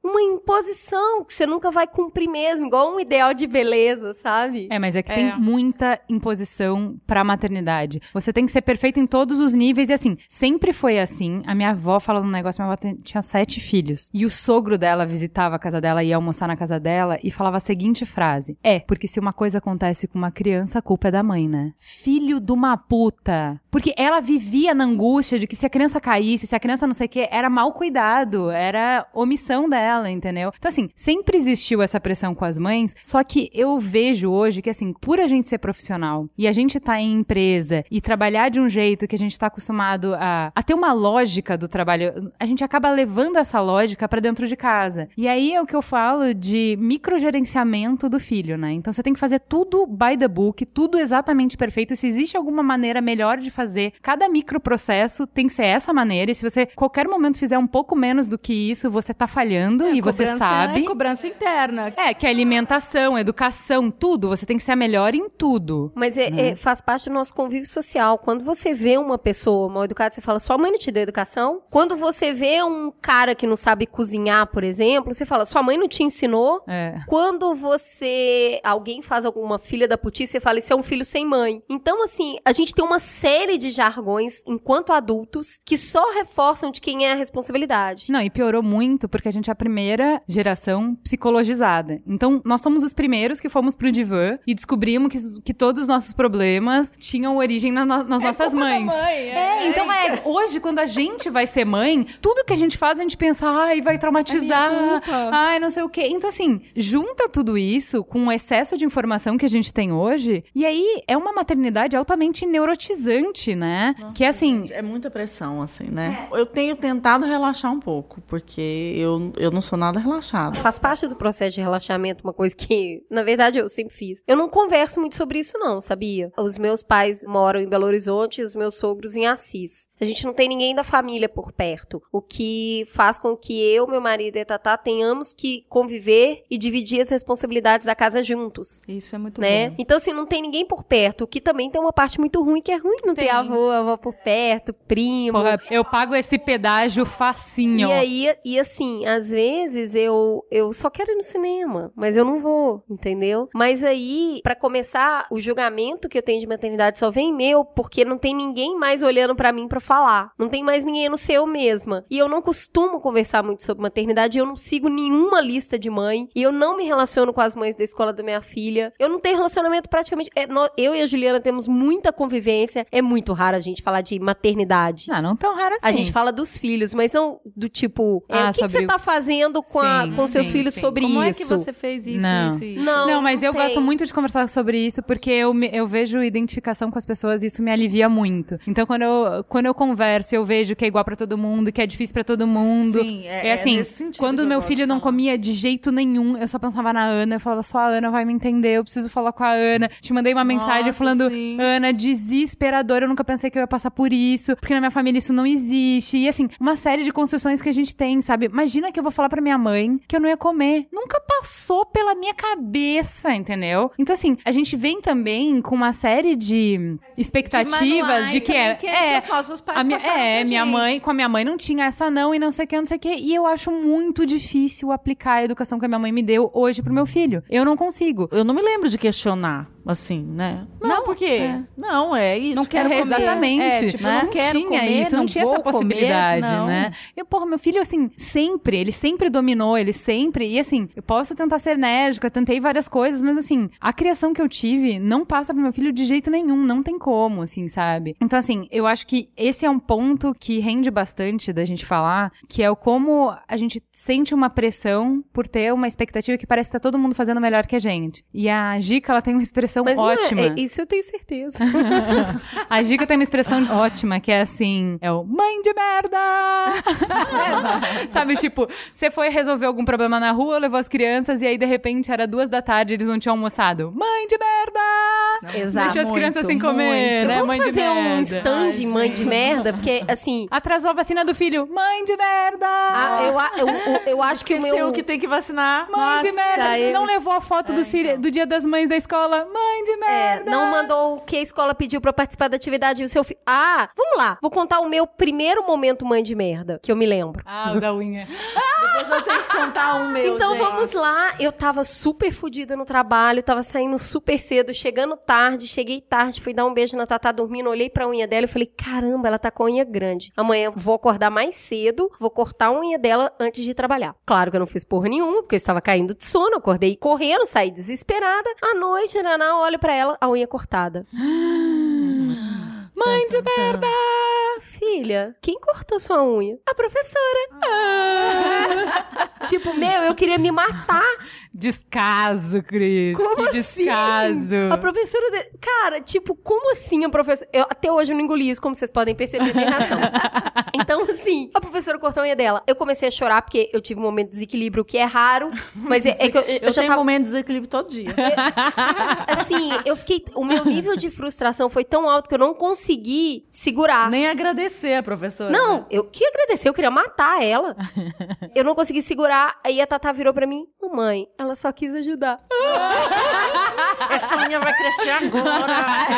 uma imposição que você nunca vai cumprir mesmo, igual um ideal de beleza, sabe? É, mas é que É. tem muita imposição pra maternidade. Você tem que ser perfeita em todos os níveis e assim, sempre foi assim. A minha avó um negócio, minha avó tinha sete filhos. E o sogro dela visitava a casa dela, ia almoçar na casa dela e falava a seguinte frase: É, porque se uma coisa acontece com uma criança, a culpa é da mãe, né? Filho de uma puta. Porque ela vivia na angústia de que se a criança caísse, se a criança não sei o que, era mal cuidado, era omissão dela, entendeu? Então, assim, sempre existiu essa pressão com as mães, só que eu vejo hoje que, assim, por a gente ser profissional e a gente tá em empresa e trabalhar de um jeito que a gente tá acostumado a, a ter uma lógica do trabalho, a gente acaba levando essa lógica pra dentro de casa. E aí é o que eu falo de microgerenciamento do filho, né? Então você tem que fazer tudo by the book, tudo exatamente perfeito. Se existe alguma maneira melhor de fazer cada microprocesso, tem que ser essa maneira. E se você qualquer momento fizer um pouco menos do que isso, você tá falhando e você Cobrança sabe. É cobrança interna. É, que é alimentação, educação, tudo. Você tem que ser a melhor em tudo. Mas é- Né? é- faz parte do nosso convívio social. Quando você vê uma pessoa mal educada, você fala, sua mãe não te deu educação? Quando você vê um cara que não sabe cozinhar, por exemplo, você fala, sua mãe não te ensinou? É. Quando você. Alguém faz alguma filha da putice, você fala, isso é um filho sem mãe. Então, assim, a gente tem uma série de jargões, enquanto adultos, que só reforçam de quem é a responsabilidade. Não, e piorou muito porque a gente é a primeira geração psicologizada. Então, nós somos os primeiros que fomos pro divã e descobrimos que, que todos os nossos problemas tinham origem na- na- nas nossas culpa da mães. mãe, É, então é, hoje quando a gente vai ser mãe, tudo que a gente faz a gente pensa, ai, vai traumatizar, É ai, não sei o quê. Então assim, junta tudo isso com o excesso de informação que a gente tem hoje, e aí é uma maternidade altamente neurotizante, né? que é assim, é muita pressão, assim, né? Eu tenho tentado relaxar um pouco, porque eu, eu não sou nada relaxada. Faz parte do processo de relaxamento, uma coisa que, na verdade, eu sempre fiz. Eu não converso muito sobre isso, não, sabia? Os meus pais moram em Belo Horizonte e os meus sogros em Assis. A gente não tem ninguém da família por perto. O que faz com que eu, meu marido e a Tatá tenhamos que conviver e dividir as responsabilidades da casa juntos. Isso é muito Né? bom. Então, assim, não tem ninguém por perto, o que também tem uma parte muito ruim, que é ruim não ter Tem. avô, avó por perto, primo. Porra, eu pago esse pedágio facinho. E aí, e assim, às vezes eu, eu só quero ir no cinema, mas eu não vou, entendeu? Mas aí, pra começar, o julgamento que eu tenho de maternidade só vem meu, porque não tem ninguém mais olhando pra mim pra falar. Não tem mais ninguém no seu mesma. E eu não costumo conversar muito sobre maternidade, eu não sigo nenhuma lista de mãe, e eu não me relaciono com as mães da escola da minha filha. Eu não tenho relacionamento praticamente. é, nó- eu e a Juliana temos muita convivência. É muito raro a gente falar de maternidade. Ah, não tão raro assim. A gente fala dos filhos, mas não do tipo, é, Ah, o que, que você o- tá fazendo com, a- Sim, com seus sim, filhos sim. sobre Como isso? é que você fez isso, Não. isso e isso? Não, Não, mas eu tem. gosto muito de conversar sobre isso porque eu, me- eu vejo identificação com as pessoas e isso me alivia muito. Então, quando eu, quando eu converso, eu vejo que é igual pra todo mundo, que é difícil pra todo mundo. Sim, é- é, é assim, sentido quando meu filho de não falar. comia de jeito nenhum, eu só pensava na Ana, eu falava, só a Ana vai me entender, eu preciso falar com a Ana. Te mandei uma mensagem Nossa, falando, sim. Ana, desesperador, eu nunca pensei que eu ia passar por isso, porque na minha família isso não existe. E assim, uma série de construções que a gente tem, sabe? Imagina que eu vou falar pra minha mãe que eu não ia comer. Nunca passou pela minha cabeça, entendeu? Então, assim, a gente vem também com uma série de expectativas manuais de, que é. que é que os nossos pais a minha, É, minha mãe, com a minha mãe não tinha essa não e não sei o que, não sei o que. E eu acho muito difícil aplicar a educação que a minha mãe me deu hoje pro meu filho. Eu não consigo. Eu não me lembro de questionar, assim, né? Não, Não, por quê? é. Não, é isso. Não quero É, comer. Exatamente. É, tipo, né? não quero tinha comer, isso, não, não tinha essa comer, possibilidade, não. né? E, porra, meu filho, assim, sempre, ele sempre dominou, ele sempre. E assim, eu posso tentar ser enérgica, eu tentei várias coisas, mas assim, a criação que eu tive não passa pro meu filho de jeito nenhum, não tem como, assim, sabe? Então, assim, eu acho que esse é um ponto que rende bastante da gente falar, que é o como a gente sente uma pressão por ter uma expectativa que parece que tá todo mundo fazendo melhor que a gente. E a Gica, ela tem uma expressão Mas não é- ótima. é, isso eu tenho certeza. A Gica tem uma expressão ótima, que é assim, é o mãe de merda! Sabe, tipo, você foi resolver algum problema na rua, levou as crianças, e aí, de repente, era duas da tarde, eles não tinham almoçado. Mãe de merda! Exato. Deixa as crianças sem comer, muito. né? Vamos mãe de fazer um stand de mãe de merda, porque assim. Atrasou a vacina do filho. Mãe de merda! a- eu, eu, eu, eu acho que o meu. que tem que vacinar. Mãe de Nossa, merda! eles- Não levou a foto do, Siri- do dia das mães da escola. Mãe de É, merda! não mandou o que a escola pediu pra participar da atividade e o seu filho. Ah, vamos lá. Vou contar o meu primeiro momento mãe de merda, que eu me lembro. Ah, o da unha. Depois eu tenho que contar um meu, Então gente. vamos lá. Eu tava super fodida no trabalho, tava saindo super cedo, chegando tarde, cheguei tarde, fui dar um beijo na Tatá dormindo, olhei pra unha dela e falei: caramba, ela tá com a unha grande. Amanhã eu vou acordar mais cedo, vou cortar a unha dela antes de trabalhar. Claro que eu não fiz porra nenhuma, porque eu estava caindo de sono, acordei correndo, saí desesperada. À noite, Naná, olho pra ela, a unha cortada. Mãe de merda! Filha, quem cortou sua unha? A professora. tipo, meu, eu queria me matar. Descaso, Cris. Como que assim? descaso. A professora. de- Cara, tipo, como assim a professora. Eu, até hoje eu não engoli isso, como vocês podem perceber, tem razão. então, assim, a professora cortou a unha dela. Eu comecei a chorar porque eu tive um momento de desequilíbrio, que é raro. Mas é, é que eu, eu Eu, já tenho tava. momento de desequilíbrio todo dia. Assim, eu fiquei. O meu nível de frustração foi tão alto que eu não consegui segurar. Nem agradecer a professora. Não, eu que agradecer, eu queria matar ela. eu não consegui segurar. Aí a Tatá virou pra mim: Mamãe, ela só quis ajudar. Essa unha vai crescer agora.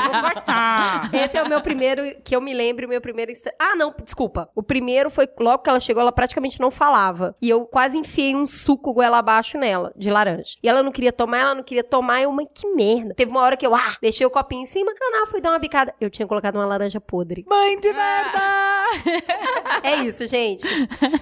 Eu vou cortar. Esse é o meu primeiro, que eu me lembro, o meu primeiro instante. Ah, não, desculpa. O primeiro foi logo que ela chegou, ela praticamente não falava. E eu quase enfiei um suco goela abaixo nela, de laranja. E ela não queria tomar, ela não queria tomar. Eu, mãe, que merda. Teve uma hora que eu, ah, deixei o copinho em cima. Ah, não, fui dar uma bicada. Eu tinha colocado uma laranja podre. Mãe de merda! É isso, gente.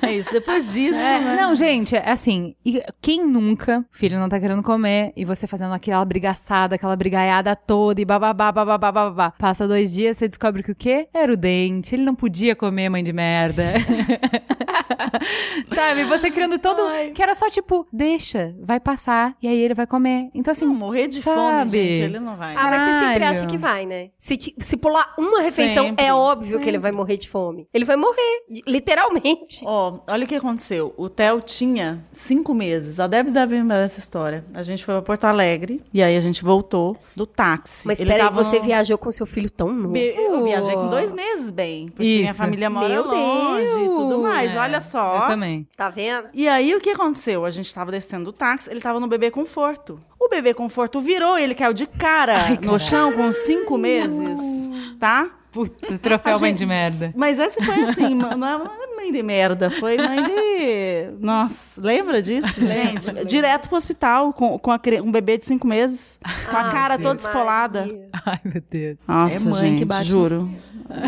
É isso. Depois disso, É, né? Não, gente, é assim, quem nunca, o filho não tá querendo comer, e você fazendo aquela brigaçada, aquela brigaiada toda, e bababá, bababá, bababá. Passa dois dias, você descobre que o quê? Era o dente, ele não podia comer, mãe de merda. Sabe, você criando todo, que era só tipo, deixa, vai passar, e aí ele vai comer. Então assim, Não, morrer de sabe? fome, gente, ele não vai. Ah, mas você sempre acha que vai, né? Se, ti- se pular uma refeição, Sempre. é óbvio que ele vai morrer de fome. Ele vai morrer, literalmente. Ó, olha o que aconteceu. O Theo tinha cinco meses. A Debs deve lembrar dessa história. A gente foi pra Porto Alegre e aí a gente voltou do táxi. Mas Ele peraí, tava você viajou com seu filho tão novo. Eu viajei com dois meses, bem. Porque minha Isso. família mora Meu longe e tudo mais. É, Olha só. Eu também. Tá vendo? E aí, o que aconteceu? A gente tava descendo do táxi, ele tava no bebê conforto. O bebê conforto virou, ele caiu de cara no chão com cinco meses, tá? Puta, troféu A mãe gente- de merda. Mas essa foi assim, não é mãe de merda, foi mãe de... Nossa, lembra disso, gente? Direto pro hospital com, com a um bebê de cinco meses, com a Ah, cara Deus. toda esfolada. Ai, meu Deus. Nossa, É mãe gente, que bate juro.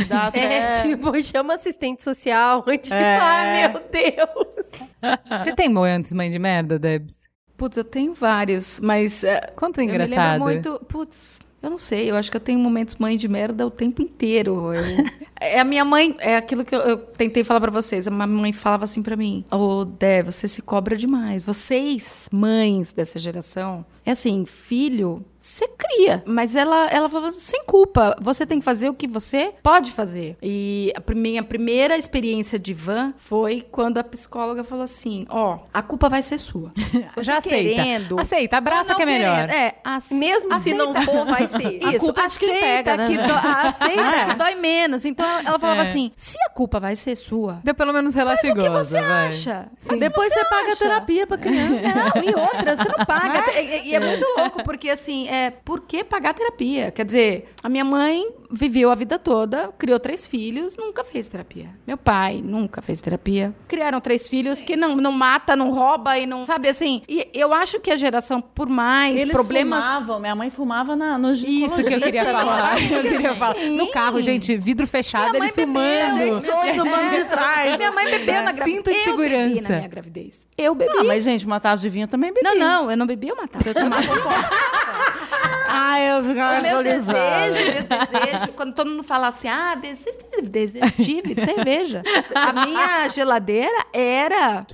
Dá até... É, tipo, chama assistente social antes de É. Ai, meu Deus. Você tem mãe antes mãe de merda, Debs? Putz, eu tenho vários, mas é, Quanto eu me engraçado. lembro muito. Putz, eu não sei, eu acho que eu tenho momentos mãe de merda o tempo inteiro. Eu- é a minha mãe, é aquilo que eu, eu tentei falar pra vocês. A minha mãe falava assim pra mim: Ô, Dé, você se cobra demais. Vocês, mães dessa geração, é assim, filho, você cria. Mas ela, ela falava sem culpa. Você tem que fazer o que você pode fazer. E a minha primeira experiência de van foi quando a psicóloga falou assim: Ó, a culpa vai ser sua. Você Já aceita. querendo. Aceita, abraça que é melhor. querendo. É, ace- Mesmo se não aceita. for, vai ser. A Isso, culpa é aceita pega, né, que dó- aceita É. que dói menos. Então ela falava É. assim: se a culpa vai ser sua, Deu pelo menos faz o que relaxigosa, você vai. acha. Depois você paga a acha. terapia pra criança. Não, e outra, você não paga. E, e- e é muito louco, porque assim, é por que pagar terapia? Quer dizer, a minha mãe viveu a vida toda, criou três filhos, nunca fez terapia. Meu pai nunca fez terapia. Criaram três filhos que não, não mata, não rouba e não. Sabe assim? E eu acho que a geração, por mais Eles problemas. fumavam, minha mãe fumava na, no Isso que eu queria Isso, falar. Eu queria falar. No carro, gente, vidro fechado, Minha mãe eles fumando. bebeu, Gente, banco de trás. Minha mãe bebeu na gravidez. Cinto de Eu bebi segurança. na minha gravidez. Eu bebi. Ah, mas gente, uma taça de vinho eu também bebi. Não, não, eu não bebi uma taça. Você tomava Ah, eu ficava O meu desejo, meu desejo, quando todo mundo fala assim, ah, desejo, desejo tive de cerveja. A minha geladeira era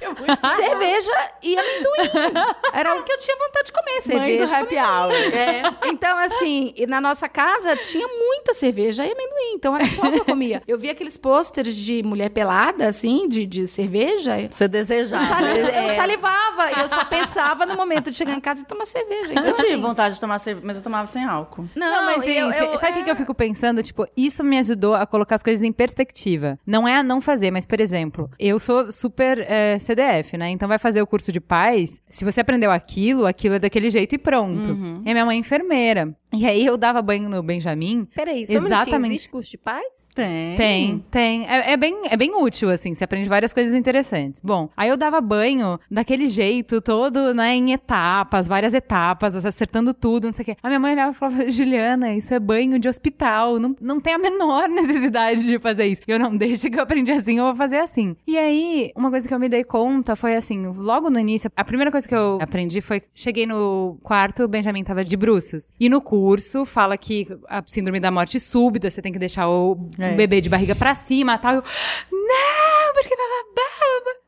cerveja e amendoim. Era o que eu tinha vontade de comer, Mãe cerveja. do happy hour. É. Então, assim, e na nossa casa tinha muita cerveja e amendoim. Então era só o que eu comia. Eu via aqueles pôsteres de mulher pelada, assim, de, de cerveja. Você Eu, desejava. sali- eu É. salivava. E eu só pensava no momento de chegar em casa e tomar cerveja. Então, Eu tive assim, vontade de tomar cerveja, mas eu tomava sem álcool. Não, Não, mas, gente, eu- eu- sabe o que é- que eu fico pensando? Tipo, isso me ajudou a colocar as coisas em perspectiva. Não é a não fazer, mas, por exemplo, eu sou super é, CDF, né? Então vai fazer o curso de paz. Se você aprendeu aquilo, aquilo é daquele jeito e pronto. Uhum. E a minha mãe é enfermeira. E aí eu dava banho no Benjamin. Peraí, só um minutinho, Exatamente. existe curso de paz? Tem. Tem, tem. É, é bem, é bem útil, assim. Você aprende várias coisas interessantes. Bom, aí eu dava banho daquele jeito, todo, né, em etapas, várias etapas, acertando tudo, não sei o quê. A minha mãe olhava e falava, Juliana, isso é banho de hospital. Não, não tem a menor necessidade de fazer isso. E eu não, desde que eu aprendi assim, eu vou fazer assim. E aí, uma coisa que eu me dei conta foi assim, logo no início, a primeira coisa que eu aprendi foi, cheguei no quarto, o Benjamin tava de bruços. E no curso, fala que a síndrome da morte súbita, você tem que deixar o É. bebê de barriga pra cima e tal. Eu, não, porque.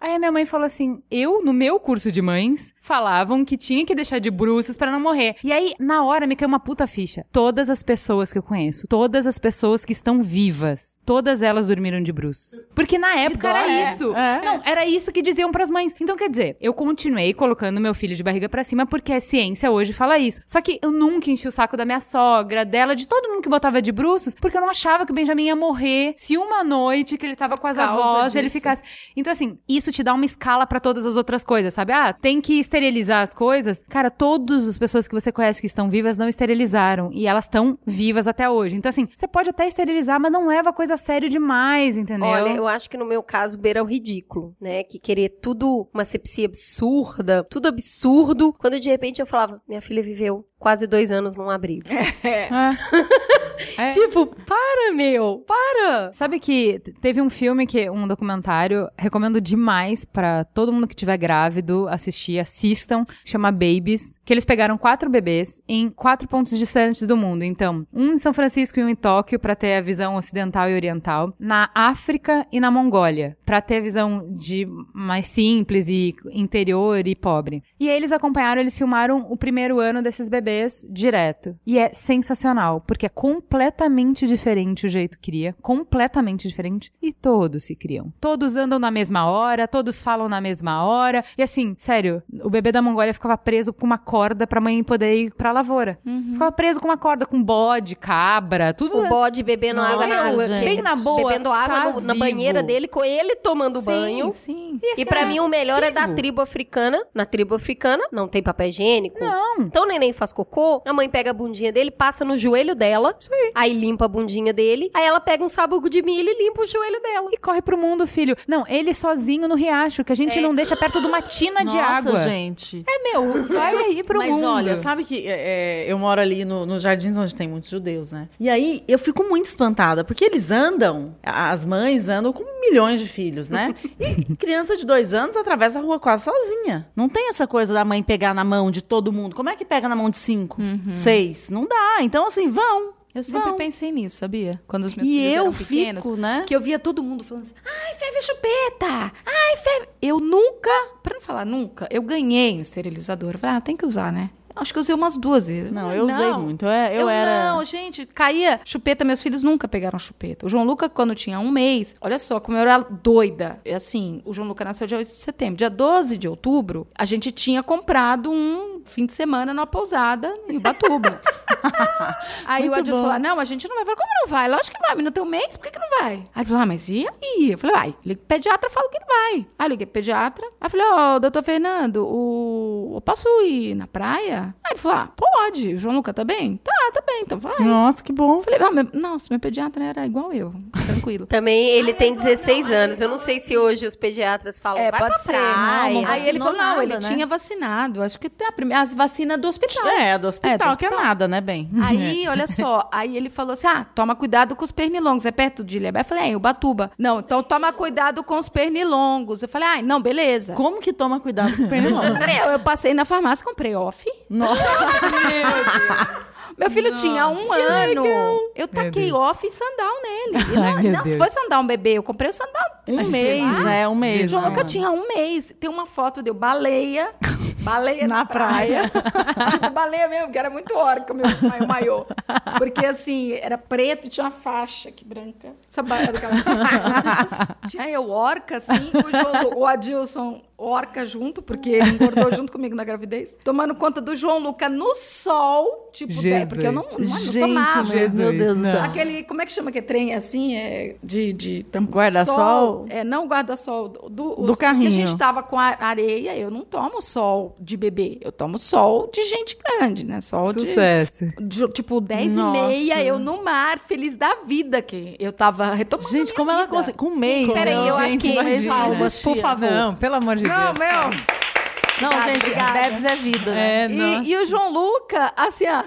Aí a minha mãe falou assim: eu, no meu curso de mães, falavam que tinha que deixar de bruços pra não morrer. E aí, na hora, me caiu uma puta ficha. Todas as pessoas que eu conheço, todas as pessoas que estão vivas, todas elas dormiram de bruços. Porque na época era dó, é. isso. É. Não, era isso que diziam pras mães. Então, quer dizer, eu continuei colocando meu filho de barriga pra cima porque a ciência hoje fala isso. Só que eu nunca enchi o saco da minha sogra, dela, de todo mundo que botava de bruços, porque eu não achava que o Benjamin ia morrer se uma noite que ele tava com as avós, ele ficasse. Então, assim, isso te dá uma escala pra todas as outras coisas, sabe? Ah, tem que esterilizar as coisas. Cara, todas as pessoas que você conhece que estão vivas não esterilizaram. E elas estão vivas até hoje. Então, assim, você pode até esterilizar, mas não leva a coisa a sério demais, entendeu? Olha, eu acho que no meu caso beira o ridículo, né? Que querer tudo, uma sepsia absurda, tudo absurdo, quando de repente eu falava, minha filha viveu quase dois anos num abrigo. É. Tipo, para, meu, para! Sabe que teve um filme que um documentário recomendo demais pra todo mundo que tiver grávido assistir, assistam, chama Babies, que eles pegaram quatro bebês em quatro pontos distantes do mundo. Então, um em São Francisco e um em Tóquio pra ter a visão ocidental e oriental, na África e na Mongólia, pra ter a visão de mais simples e interior e pobre. E aí eles acompanharam, eles filmaram o primeiro ano desses bebês bebês direto. E é sensacional, porque é completamente diferente o jeito que cria, completamente diferente, e todos se criam. Todos andam na mesma hora, todos falam na mesma hora. E assim, sério, o bebê da Mongólia ficava preso com uma corda pra mãe poder ir pra lavoura. Ficava preso com uma corda com bode, cabra, tudo. O bode bebendo Nossa, água na rua. gente. Bem na boa, Bebendo água tá no- na vivo. banheira dele, com ele tomando sim, banho. sim. E pra mim o melhor é da vivo. tribo africana. Na tribo africana não tem papel higiênico. Não. Então o neném faz cocô, a mãe pega a bundinha dele, passa no joelho dela, aí limpa a bundinha dele, aí ela pega um sabugo de milho e limpa o joelho dela. E corre pro mundo, filho. Não, ele sozinho no riacho, que a gente não deixa perto de uma tina de Nossa, água. gente. É meu, vai aí pro Mas mundo. olha, sabe que é, é, eu moro ali no- nos jardins onde tem muitos judeus, né? E aí eu fico muito espantada, porque eles andam, as mães andam com milhões de filhos, né? E criança de dois anos atravessa a rua quase sozinha. Não tem essa coisa da mãe pegar na mão de todo mundo. Como é que pega na mão de cinco, seis? Não dá. Então, assim, vão. Eu sempre pensei nisso, sabia? Quando os meus E filhos eram pequenos. fico, né? Que eu via todo mundo falando assim, ai, ferve chupeta! Ai, ferve... Eu nunca, pra não falar nunca, eu ganhei um esterilizador. Eu falei, ah, tem que usar, né? Acho que eu usei umas duas vezes. Não, eu usei muito. é, Eu, era. Não, gente, caía chupeta. Meus filhos nunca pegaram chupeta. O João Luca, quando tinha um mês, olha só como eu era doida. É assim, o João Luca nasceu dia 8 de setembro. Dia 12 de outubro, a gente tinha comprado um fim de semana numa pousada em Ubatuba. Aí Muito o Adilson falou: não, a gente não vai. Eu falei, como não vai? Lógico que vai, mas no teu mês, por que, que não vai? Aí ele falou: ah, mas e aí? Eu falei, vai, liga pro pediatra, fala que ele vai. Aí eu liguei pro pediatra. Aí eu falei, ó, doutor Fernando, o... eu posso ir na praia? Aí ele falou: ah, pode. O João Luca tá bem? Tá, tá bem, então vai. Nossa, que bom. Eu falei, ah, meu... nossa, meu pediatra era igual eu, tranquilo. Também ele tem 16 anos. Eu não sei se hoje os pediatras falam, É, vai pode pra ser. praia. não, não Aí ele falou, não, nada, ele né? tinha vacinado. Acho que tem a primeira, as vacinas do hospital. É, do hospital, É, do que é hospital. nada, né, bem? Aí, olha só, aí ele falou assim: ah, toma cuidado com os pernilongos. É perto de Ilhabé? Eu falei, é, Ubatuba. Não, então toma cuidado com os pernilongos. Eu falei, ai, não, beleza. Como que toma cuidado com o pernilongo? Meu, eu passei na farmácia, comprei off. Nossa. Meu filho tinha um ano. Eu Meu taquei Deus. off e sandal nele. E Ai, não, meu Deus. foi sandal um bebê, eu comprei o sandal. Um Sei mês, lá. né? Um mês. João né? Luca tinha um mês. Tem uma foto de eu baleia. Baleia na, Na praia. tipo, baleia mesmo, que era muito orca o meu ma- maiô. Porque assim, era preto e tinha uma faixa aqui branca. Essa baleia daquela... Tinha eu orca, assim, o, João, o Adilson orca junto, porque ele engordou junto comigo na gravidez. Tomando conta do João Luca no sol, tipo, Jesus. de- porque eu não, não, não Gente, tomava. meu Jesus, Deus do céu. não. Aquele, como é que chama aquele trem assim? É, de, de Guarda-sol? sol? É, não guarda-sol. Do, do, os- carrinho. Porque a gente tava com a areia, eu não tomo sol de bebê. Eu tomo sol de gente grande, né? Sol de, Sucesso. de, Tipo, 10 Nossa. e meia, eu no mar, feliz da vida, que eu tava retomando Gente, minha como ela vida. consegue? Com mês. Peraí, né? eu acho gente, que imagina. palmas, por favor. Não, pelo amor de Não, meu. Não, gente, obrigada. Debs é vida. né? É, não. E, e o João Luca, assim, ó.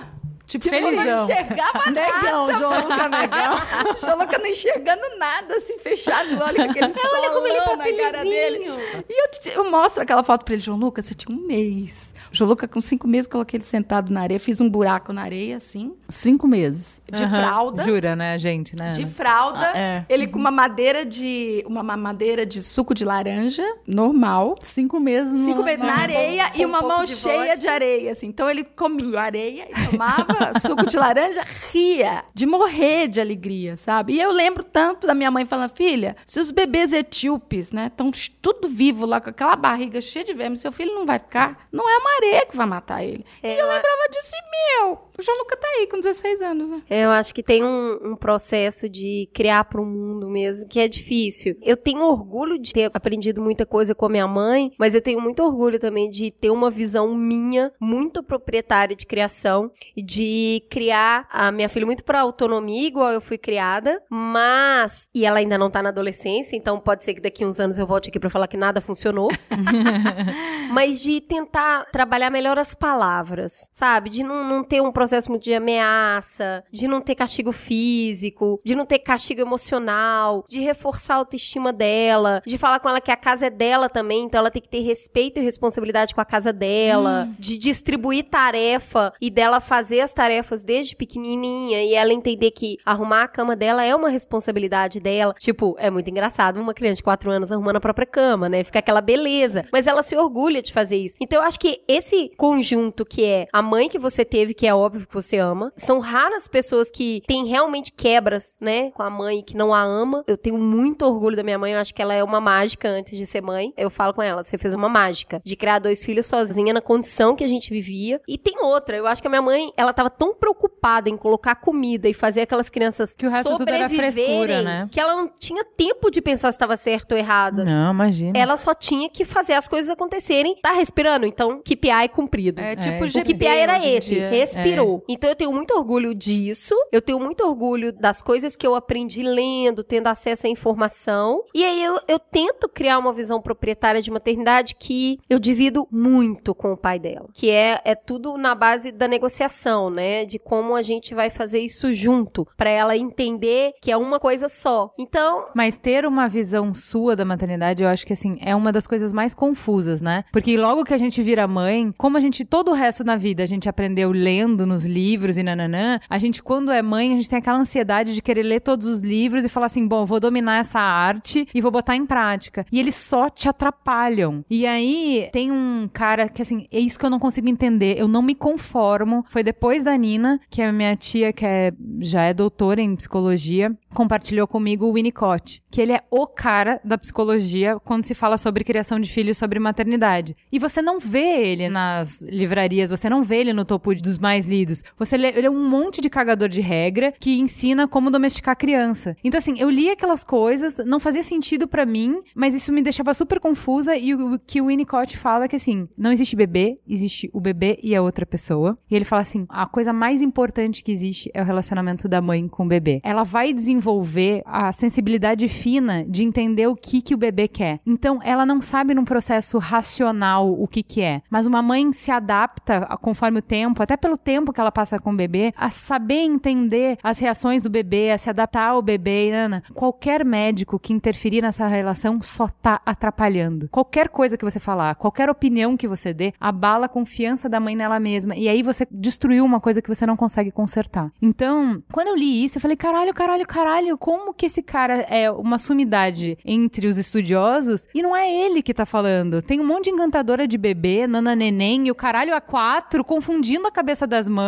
Tipo, Tipo, não felizão. enxergava Negão, nada. João Luca Negão. O João Luca não enxergando nada, assim, fechado, olha com aquele solão na cara dele. E eu, eu mostro aquela foto pra ele, João Lucas, você tinha um mês. Lucas, com cinco meses, coloquei ele sentado na areia, fiz um buraco na areia, assim, Cinco meses. de Aham. fralda. Jura, né, gente? Né? De fralda, Ah, é. ele com uma madeira de uma mamadeira de suco de laranja, normal. Cinco meses. no- Cinco meses na areia com e um uma pouco mão de cheia vodka. de areia, assim. Então ele comia areia e tomava suco de laranja, ria, de morrer de alegria, sabe? E eu lembro tanto da minha mãe falando, filha, se os bebês etíopes, né, estão tudo vivo lá com aquela barriga cheia de verme, seu filho não vai ficar, não é uma que vai matar ele. e eu lembrava disso, meu, o João Luca tá aí com 16 anos, né? Eu acho que tem um, um processo de criar para o mundo mesmo que é difícil. Eu tenho orgulho de ter aprendido muita coisa com a minha mãe, mas eu tenho muito orgulho também de ter uma visão minha, muito proprietária de criação, e de criar a minha filha muito para autonomia, igual eu fui criada, mas. E ela ainda não tá na adolescência, então pode ser que daqui uns anos eu volte aqui para falar que nada funcionou. mas de tentar trabalhar melhor as palavras, sabe? De não, não ter um processo muito de ameaça, de não ter castigo físico, de não ter castigo emocional, de reforçar a autoestima dela, de falar com ela que a casa é dela também, então ela tem que ter respeito e responsabilidade com a casa dela, de distribuir tarefa e dela fazer as as tarefas desde pequenininha e ela entender que arrumar a cama dela é uma responsabilidade dela. Tipo, é muito engraçado uma criança de 4 anos arrumando a própria cama, né? Fica aquela beleza. Mas ela se orgulha de fazer isso. Então eu acho que esse conjunto que é a mãe que você teve, que é óbvio que você ama, são raras pessoas que têm realmente quebras, né? Com a mãe que não a ama. Eu tenho muito orgulho da minha mãe, eu acho que ela é uma mágica antes de ser mãe. Eu falo com ela, você fez uma mágica de criar dois filhos sozinha na condição que a gente vivia. E tem outra, eu acho que a minha mãe, ela tava tão preocupada em colocar comida e fazer aquelas crianças Que o resto tudo era sobreviverem, frescura, né? que ela não tinha tempo de pensar se estava certo ou errado. Não, imagina. Ela só tinha que fazer as coisas acontecerem. Tá respirando? Então, KPI cumprido. É tipo É. O GB KPI era hoje em esse, respirou. Então eu tenho muito orgulho disso. Eu tenho muito orgulho das coisas que eu aprendi lendo, tendo acesso à informação. E aí eu, eu tento criar uma visão proprietária de maternidade que eu divido muito com o pai dela. Que é, é tudo na base da negociação, né? De como a gente vai fazer isso junto. Pra ela entender que é uma coisa só. Então, Mas ter uma visão sua da maternidade, eu acho que assim, é uma das coisas mais confusas, né? Porque logo que a gente vira mãe, como a gente, todo o resto da vida, a gente aprendeu lendo nos livros e nananã, a gente, quando é mãe, a gente tem aquela ansiedade de querer ler todos os livros e falar assim, bom, vou dominar essa arte e vou botar em prática. E eles só te atrapalham. E aí, tem um cara que, assim, é isso que eu não consigo entender, eu não me conformo. Foi depois da Nina, que é minha tia, que é, já é doutora em psicologia, compartilhou comigo o Winnicott, que ele é o cara da psicologia quando se fala sobre criação de filhos, sobre maternidade. E você não vê ele nas livrarias, você não vê ele no topo dos mais lidos. Você lê, é um monte de cagador de regra que ensina como domesticar criança. Então assim, eu li aquelas coisas, não fazia sentido pra mim, mas isso me deixava super confusa e o, que o Winnicott fala é que assim, não existe bebê, existe o bebê e a outra pessoa. E ele fala assim, a coisa mais importante que existe é o relacionamento da mãe com o bebê. Ela vai desenvolver a sensibilidade fina de entender o que que o bebê quer. Então, ela não sabe num processo racional o que que é, mas uma mãe se adapta conforme o tempo, até pelo tempo que ela passa com o bebê, a saber entender as reações do bebê, a se adaptar ao bebê, nana. Qualquer médico que interferir nessa relação só tá atrapalhando. Qualquer coisa que você falar, qualquer opinião que você dê, abala a confiança da mãe nela mesma. E aí você destruiu uma coisa que você não consegue consertar. Então, quando eu li isso, eu falei: caralho, caralho, caralho, como que esse cara é uma sumidade entre os estudiosos e não é ele que tá falando? Tem um monte de encantadora de bebê, nana neném e o caralho a quatro confundindo a cabeça das mães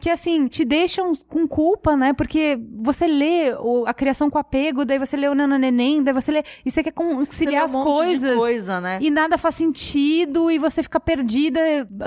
que assim te deixam com culpa, né? Porque você lê o- a criação com apego, daí você lê o nana neném, daí você lê e você quer conciliar as Você um de coisas. coisa, né? E nada faz sentido, e você fica perdida,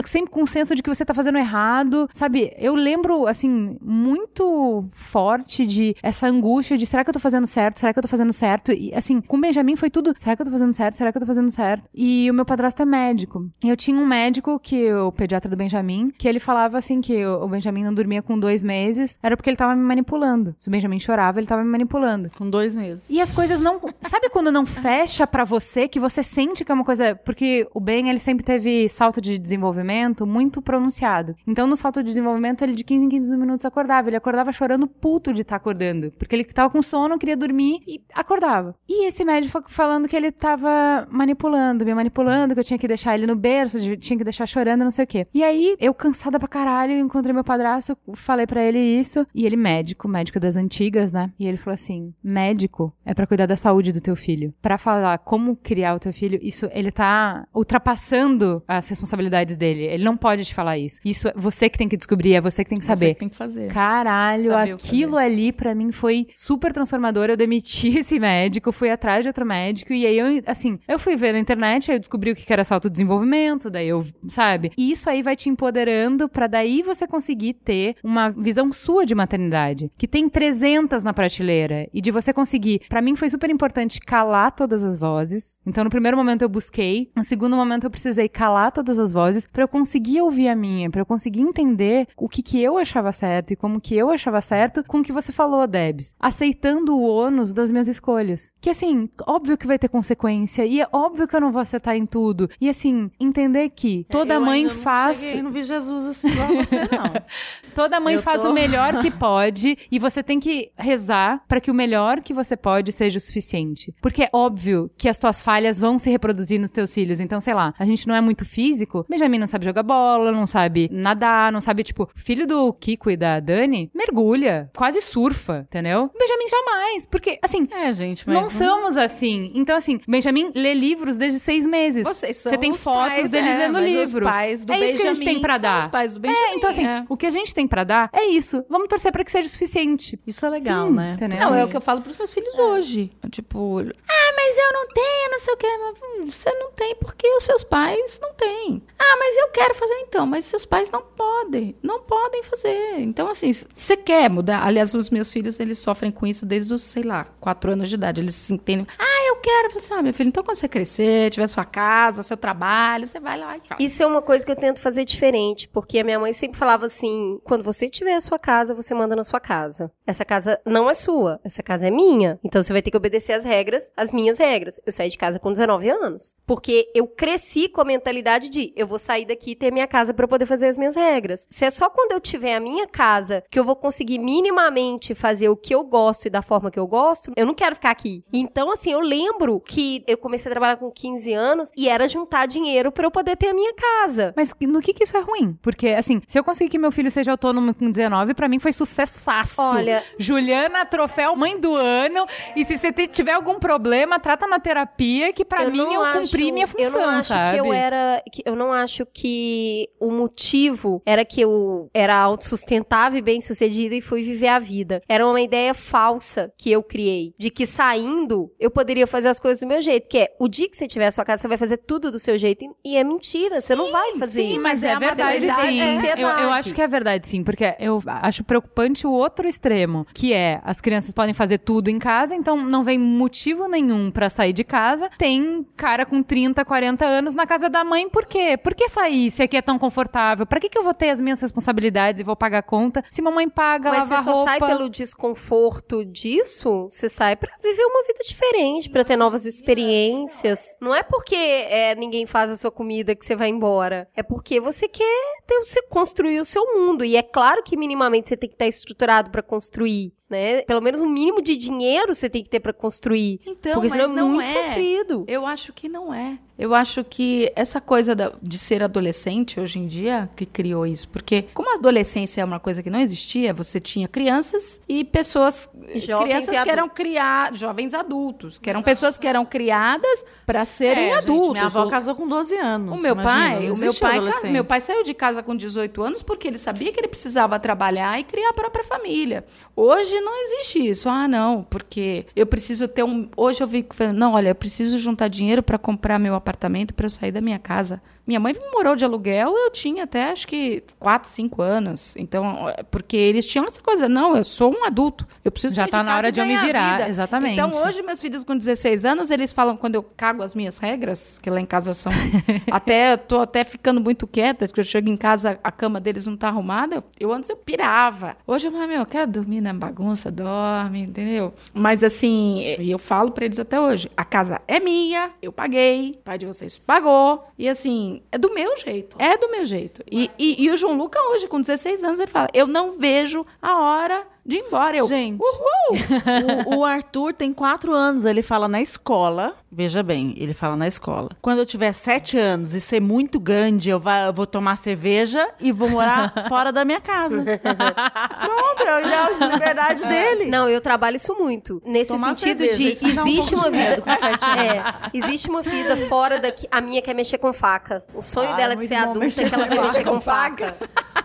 sempre com o senso de que você tá fazendo errado. Sabe, eu lembro, assim, muito forte de essa angústia de será que eu tô fazendo certo? Será que eu tô fazendo certo? E assim, com o Benjamin foi tudo, será que eu tô fazendo certo? Será que eu tô fazendo certo? E o meu padrasto é médico. Eu tinha um médico, que o pediatra do Benjamin, que ele falava assim que o Benjamin não dormia com dois meses, era porque ele tava me manipulando. Se o Benjamin chorava, ele tava me manipulando. Com dois meses. E as coisas não. Sabe quando não fecha pra você, que você sente que é uma coisa. Porque o Ben, ele sempre teve salto de desenvolvimento muito pronunciado. Então, no salto de desenvolvimento, ele de 15 em 15 minutos acordava. Ele acordava chorando puto de estar acordando. Porque ele tava com sono, queria dormir e acordava. E esse médico falando que ele tava manipulando, me manipulando, que eu tinha que deixar ele no berço, tinha que deixar chorando, não sei o quê. E aí, eu cansada pra caralho, encontrei meu padrasto, falei pra ele isso. E ele, médico, médico das antigas, né? E ele falou assim: médico é pra cuidar da saúde do teu filho. Pra falar como criar o teu filho, isso ele tá ultrapassando as responsabilidades dele. Ele não pode te falar isso. Isso é você que tem que descobrir, é você que tem que Você saber. que tem que fazer. Caralho, Saber aquilo ali pra mim foi super transformador. Eu demiti esse médico, fui atrás de outro médico e aí eu, assim, eu fui ver na internet, aí eu descobri o que era salto desenvolvimento, daí eu, sabe? E isso aí vai te empoderando pra daí você conseguir ter uma visão sua de maternidade, que tem 300 na prateleira e de você conseguir. Pra mim foi super importante calar todas as vozes. Então no primeiro momento eu busquei, no segundo momento eu precisei calar todas as vozes pra eu conseguir ouvir a minha, pra eu conseguir entender o que que eu achava certo e como que eu achava certo com o que você falou, Debs. aceitando o ônus das minhas escolhas. Que assim, óbvio que vai ter consequência e é óbvio que eu não vou acertar em tudo. E assim, entender que toda É, Eu mãe faz cheguei, não vi Jesus assim igual você, não. Toda mãe Eu faz tô- o melhor que pode e você tem que rezar para que o melhor que você pode seja o suficiente. Porque é óbvio que as tuas falhas vão se reproduzir nos teus filhos. Então, sei lá, a gente não é muito físico. Benjamin não sabe jogar bola, não sabe nadar, não sabe, tipo, filho do Kiko e da Dani mergulha, quase surfa, entendeu? Benjamin jamais, porque, assim, É, gente, mas... não somos assim. Então, assim, Benjamin lê livros desde seis meses. Vocês são Você tem os fotos pais, dele é, lendo livro. Os pais do é isso que a gente Benjamin tem pra dar. Os pais do Benjamin. É, então assim, é. o que a gente tem pra dar é isso. Vamos torcer pra que seja o suficiente. Isso é legal, Hum, né? entendeu? Não, é o que eu falo pros meus filhos hoje. Tipo, ah, mas eu não tenho, não sei o quê. Hum, Você não tem porque os seus pais não têm. Ah, mas eu quero fazer então, mas seus pais não podem. Não podem fazer. Então, assim, você quer mudar. Aliás, os meus filhos, eles sofrem com isso desde os, sei lá, quatro anos de idade. Eles se entendem. Ah, eu quero. Eu falo assim, ah, meu filho, então quando você crescer, tiver sua casa, seu trabalho, você vai lá e faz. Isso é uma coisa que eu tento fazer diferente, porque a minha mãe sempre falava assim: quando você tiver a sua casa, você manda na sua casa. Essa casa não é sua, essa casa é minha. Então você vai ter que obedecer as regras, as minhas regras. Eu saí de casa com 19 anos, porque eu cresci com a mentalidade de eu vou sair daqui e ter minha casa pra eu poder fazer as minhas regras. Se é só quando eu tiver a minha casa que eu vou conseguir minimamente fazer o que eu gosto e da forma que eu gosto, eu não quero ficar aqui. Então, assim, eu lembro que eu comecei a trabalhar com 15 anos e era juntar dinheiro pra eu poder ter a minha casa. Mas no que que isso é ruim? Porque, assim, se eu conseguir que meu filho seja autônomo com 19, pra mim foi sucessaço. Olha- Juliana, troféu mãe do ano. E se você tiver algum problema, trata na terapia, que pra Eu mim eu acho- cumpri minha função, Eu não acho sabe? que eu era. que- eu não acho que o motivo era que eu era autossustentável e bem sucedida e fui viver a vida. Era uma ideia falsa que eu criei. De que saindo eu poderia fazer as coisas do meu jeito. Que é o dia que você tiver a sua casa, você vai fazer tudo do seu jeito. E é mentira. você não vai fazer. sim, Mas Mas é, é a verdade, maturidade sim. da Eu, eu acho que é verdade, sim. Porque eu acho preocupante o outro extremo, que é as crianças podem fazer tudo em casa, então não vem motivo nenhum pra sair de casa. Tem cara com 30, 40 anos na casa da mãe, por quê? Por que sair se aqui é tão confortável? Pra que, que eu vou ter as minhas responsabilidades e vou pagar a conta se mamãe paga, Mas lava você só roupa? sai pelo desconforto disso, você sai pra viver uma vida diferente, pra ter novas experiências. Não é porque é, ninguém faz a sua comida que você vai embora. É porque você quer ter, você construir o seu mundo. E é claro que minimamente você tem que estar estruturado pra construir. Né? Pelo menos um mínimo de dinheiro você tem que ter pra construir. Então, porque senão mas é não muito é. sofrido. Eu acho que não é. Eu acho que essa coisa da- de ser adolescente hoje em dia que criou isso. Porque, como a adolescência é uma coisa que não existia, você tinha crianças e pessoas. Jovens crianças que eram criadas. Jovens adultos. Que eram pessoas que eram criadas para serem É, gente, adultos. minha avó O- casou com 12 anos. o meu imagina, pai, o meu pai, meu pai saiu de casa com 18 anos porque ele sabia que ele precisava trabalhar e criar a própria família. Hoje não existe isso. Ah, não, porque eu preciso ter um. Hoje eu vi falando, não, olha, eu preciso juntar dinheiro para comprar meu apartamento para eu sair da minha casa. Minha mãe morou de aluguel, eu tinha até acho que 4, 5 anos. Então, porque eles tinham essa coisa, não, eu sou um adulto. Eu preciso Já tá na hora de eu me virar, vida. exatamente. Então, hoje meus filhos com 16 anos, eles falam quando eu cago as minhas regras, que lá em casa são até tô até ficando muito quieta, porque eu chego em casa a cama deles não tá arrumada. Eu, eu antes eu pirava. Hoje eu falo, meu, quer dormir na bagunça, dorme, entendeu? Mas assim, eu falo pra eles até hoje, a casa é minha, eu paguei, o pai de vocês pagou, e assim, é do meu jeito. É do meu jeito. E, e, e o João Luca hoje com 16 anos, ele fala: "Eu não vejo a hora de ir embora". Eu, Gente, uhul! o, o Arthur tem quatro anos, ele fala na escola. Veja bem, ele fala na escola. Quando eu tiver sete anos e ser muito grande, eu, vai- eu vou tomar cerveja e vou morar fora da minha casa. Pronto, é o ideal de liberdade dele. Não, eu trabalho isso muito. Nesse Tomar sentido cerveja, de um existe pouco uma de vida. com sete anos. É, existe uma vida fora daqui. A minha quer mexer com faca. O sonho Ah, dela de muito ser bom adulta é que ela com vai mexer faca. com faca.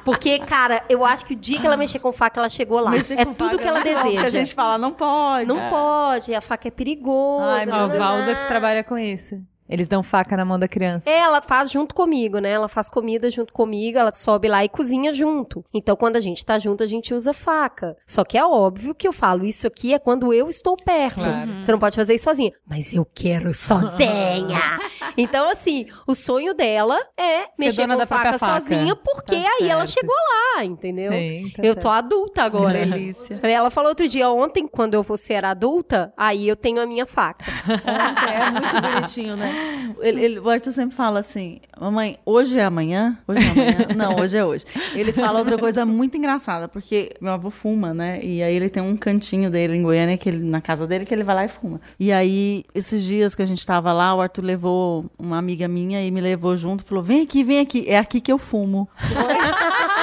Porque, cara, eu acho que o dia que ela mexer com faca, ela chegou lá. Mexer é com tudo faca que ela não é deseja. porque a gente fala, não pode. Não pode, a faca é perigosa. Ai, meu Deus. Waldorf trabalha com isso. Eles dão faca na mão da criança. Ela faz junto comigo, né? Ela faz comida junto comigo, ela sobe lá e cozinha junto. Então, quando a gente tá junto, a gente usa faca. Só que é óbvio que eu falo, isso aqui é quando eu estou perto. Claro. Você não pode fazer isso sozinha. Mas eu quero sozinha. então, assim, o sonho dela é mexer dona com faca, faca. sozinha, porque Tá aí ela certo. chegou lá, entendeu? Sim, tá eu tô adulta agora. Delícia. Ela falou outro dia, ontem, quando eu vou ser adulta, aí eu tenho a minha faca. Ontem é muito bonitinho, né? Ele, ele- o Arthur sempre fala assim: Mamãe, hoje é amanhã? Hoje é amanhã? Não, hoje é hoje. Ele fala outra coisa muito engraçada, porque meu avô fuma, né? E aí ele tem um cantinho dele em Goiânia, que ele, na casa dele, que ele vai lá e fuma. E aí, esses dias que a gente tava lá, o Arthur levou uma amiga minha e me levou junto, falou: Vem aqui, vem aqui. É aqui que eu fumo.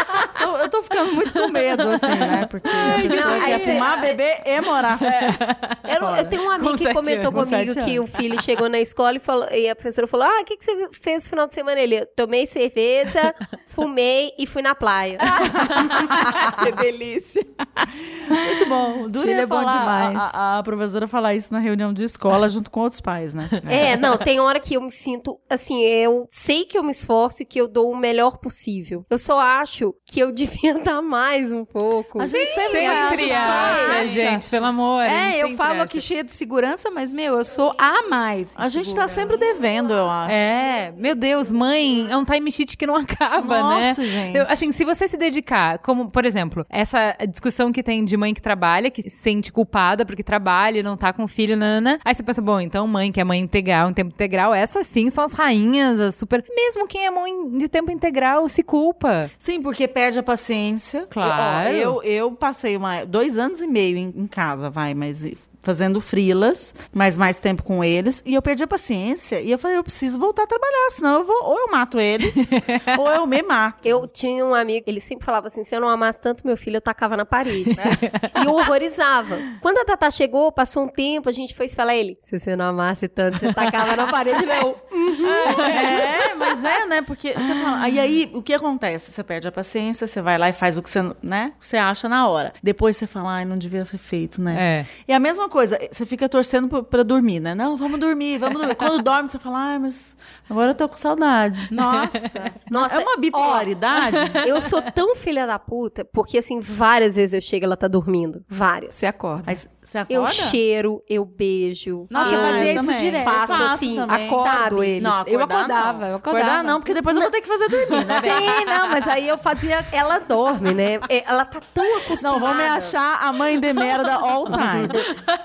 eu, tô ficando muito com medo, assim, né? Porque a pessoa Não, quer fumar, beber e morar. Eu, eu tenho um amigo Com que comentou anos, com comigo sete que o filho chegou na escola e, falou, e a professora falou: Ah, o que, que você fez no final de semana? Ele, "Eu tomei cerveja, fumei e fui na praia. que delícia. Muito bom. Dura Filho é é bom demais. A, a- a professora falar isso na reunião de escola junto com outros pais, né? É, não, tem hora que eu me sinto assim, eu sei que eu me esforço e que eu dou o melhor possível. Eu só acho que eu devia dar mais um pouco. A gente sempre, Sempre acha. acha. gente, pelo amor. É, eu falo acha. aqui cheia de segurança, mas, meu, eu sou a mais. A gente tá sempre devendo, eu acho. É, meu Deus, mãe, é um time sheet que não acaba, né? Nossa, gente. Eu- assim, se você se dedicar, como, por exemplo, essa discussão que tem de mãe que trabalha, que se sente culpada porque trabalha e não tá com o filho, nana. Aí você pensa, bom, então mãe que é mãe integral, em tempo integral, essas sim são as rainhas, as super. Mesmo quem é mãe de tempo integral se culpa. Sim, porque perde a paciência. Claro. Eu, eu, eu passei uma- dois anos e meio em, em casa, vai, mas fazendo frilas, mas mais tempo com eles, e eu perdi a paciência, e eu falei, eu preciso voltar a trabalhar, senão eu vou, ou eu mato eles, ou eu me mato. Eu tinha um amigo, ele sempre falava assim: se eu não amasse tanto meu filho, eu tacava na parede. e eu horrorizava. Quando a Tatá chegou, passou um tempo, a gente foi se falar ele: se você não amasse tanto, você tacava na parede, não. É, mas é, né? Porque você fala. Aí, aí, o que acontece? Você perde a paciência, você vai lá e faz o que você, né? Você acha na hora. Depois você fala, ai, não devia ter feito, né? É. E a mesma coisa, você fica torcendo pra, pra dormir, né? Não, vamos dormir, vamos dormir. Quando dorme, você fala, ai, mas agora eu tô com saudade. Nossa. Nossa, é uma bipolaridade. Eu sou tão filha da puta, porque assim, várias vezes eu chego e ela tá dormindo. Várias. Você acorda. Aí você acorda? Eu cheiro, eu beijo. Nossa, eu eu fazia isso direto. Faço Faço assim, também. Acordo sabe? eles. Não, eu acordar acordava, não. eu acordava. Acordar não, porque depois eu vou ter que fazer dormir, né? Sim, não, mas aí eu fazia. Ela dorme, né? É, Ela tá tão acostumada. Não, vão me achar a mãe de merda all time.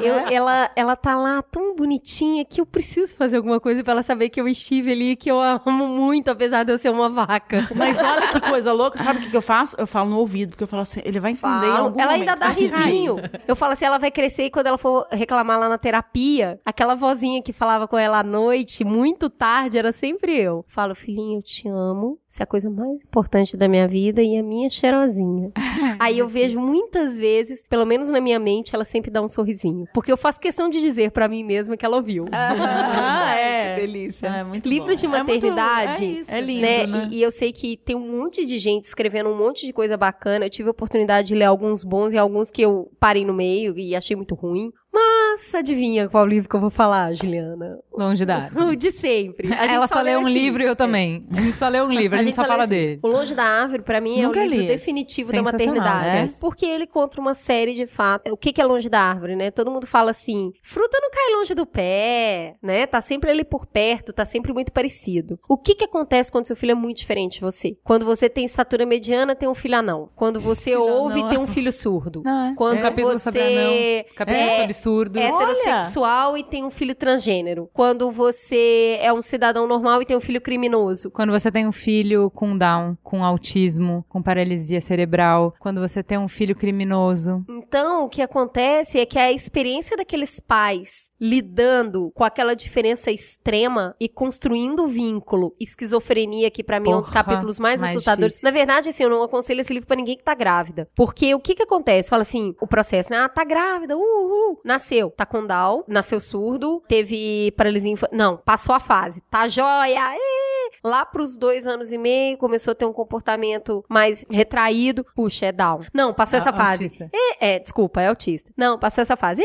Eu- ela, ela tá lá tão bonitinha que eu preciso fazer alguma coisa pra ela saber que eu estive ali e que eu a amo muito, apesar de eu ser uma vaca. Mas olha que coisa louca, sabe o que, que eu faço? Eu falo no ouvido, porque eu falo assim, ele vai entender Falo. algum Ela momento. ainda dá vai ficar aí. risinho. Eu falo assim, ela vai crescer e quando ela for reclamar lá na terapia, aquela vozinha que falava com ela à noite, muito tarde, era sempre eu. Falo, filhinho, eu te amo. Você é a coisa mais importante da minha vida e a minha cheirosinha. Aí eu vejo muitas vezes, pelo menos na minha mente, ela sempre dá um sorrisinho. Porque eu faço questão de dizer pra mim mesma que ela ouviu. Ah, é. Que delícia. Ah, é muito Livro bom. de É muito- maternidade é, isso, é lindo, né? né? E, e eu sei que tem um monte de gente escrevendo um monte de coisa bacana. Eu tive a oportunidade de ler alguns bons e alguns que eu parei no meio e achei muito ruim. Mas adivinha qual livro que eu vou falar, Juliana? Longe da árvore. O de sempre. A gente Ela só lê um esse livro e eu É. também. A gente só lê um livro, a, gente, só lê fala esse dele. O Longe da Árvore, pra mim, é Nunca o livro definitivo da maternidade. é. Porque ele conta uma série de fatos. O que que é longe da árvore, né? Todo mundo fala assim, fruta não cai longe do pé, né? Tá sempre ali por perto, tá sempre muito parecido. O que que acontece quando seu filho é muito diferente de você? Quando você tem estatura mediana, tem um filho anão. Quando você Filho ouve, anão. tem um filho surdo. Não, é. Quando um capítulo sobre anão, você capítulo é sobre surdos. heterossexual e tem um filho transgênero. Quando você é um cidadão normal e tem um filho criminoso. Quando você tem um filho com Down, com autismo, com paralisia cerebral, quando você tem um filho criminoso. Então, o que acontece é que a experiência daqueles pais lidando com aquela diferença extrema e construindo vínculo, esquizofrenia, que pra mim é um dos Porra, capítulos mais, mais assustadores. difícil. Na verdade, assim, eu não aconselho esse livro pra ninguém que tá grávida. Porque o que que acontece? Fala assim, o processo, né? Ah, tá grávida, uhul. Nasceu, tá com Down, nasceu surdo, teve paralisia infantil. Não, passou a fase. Tá joia, ê! Lá pros dois anos e meio, começou a ter um comportamento mais retraído. Puxa, é Down. Não, passou essa Ah, fase. autista. É, é, desculpa, é autista. Não, passou essa fase.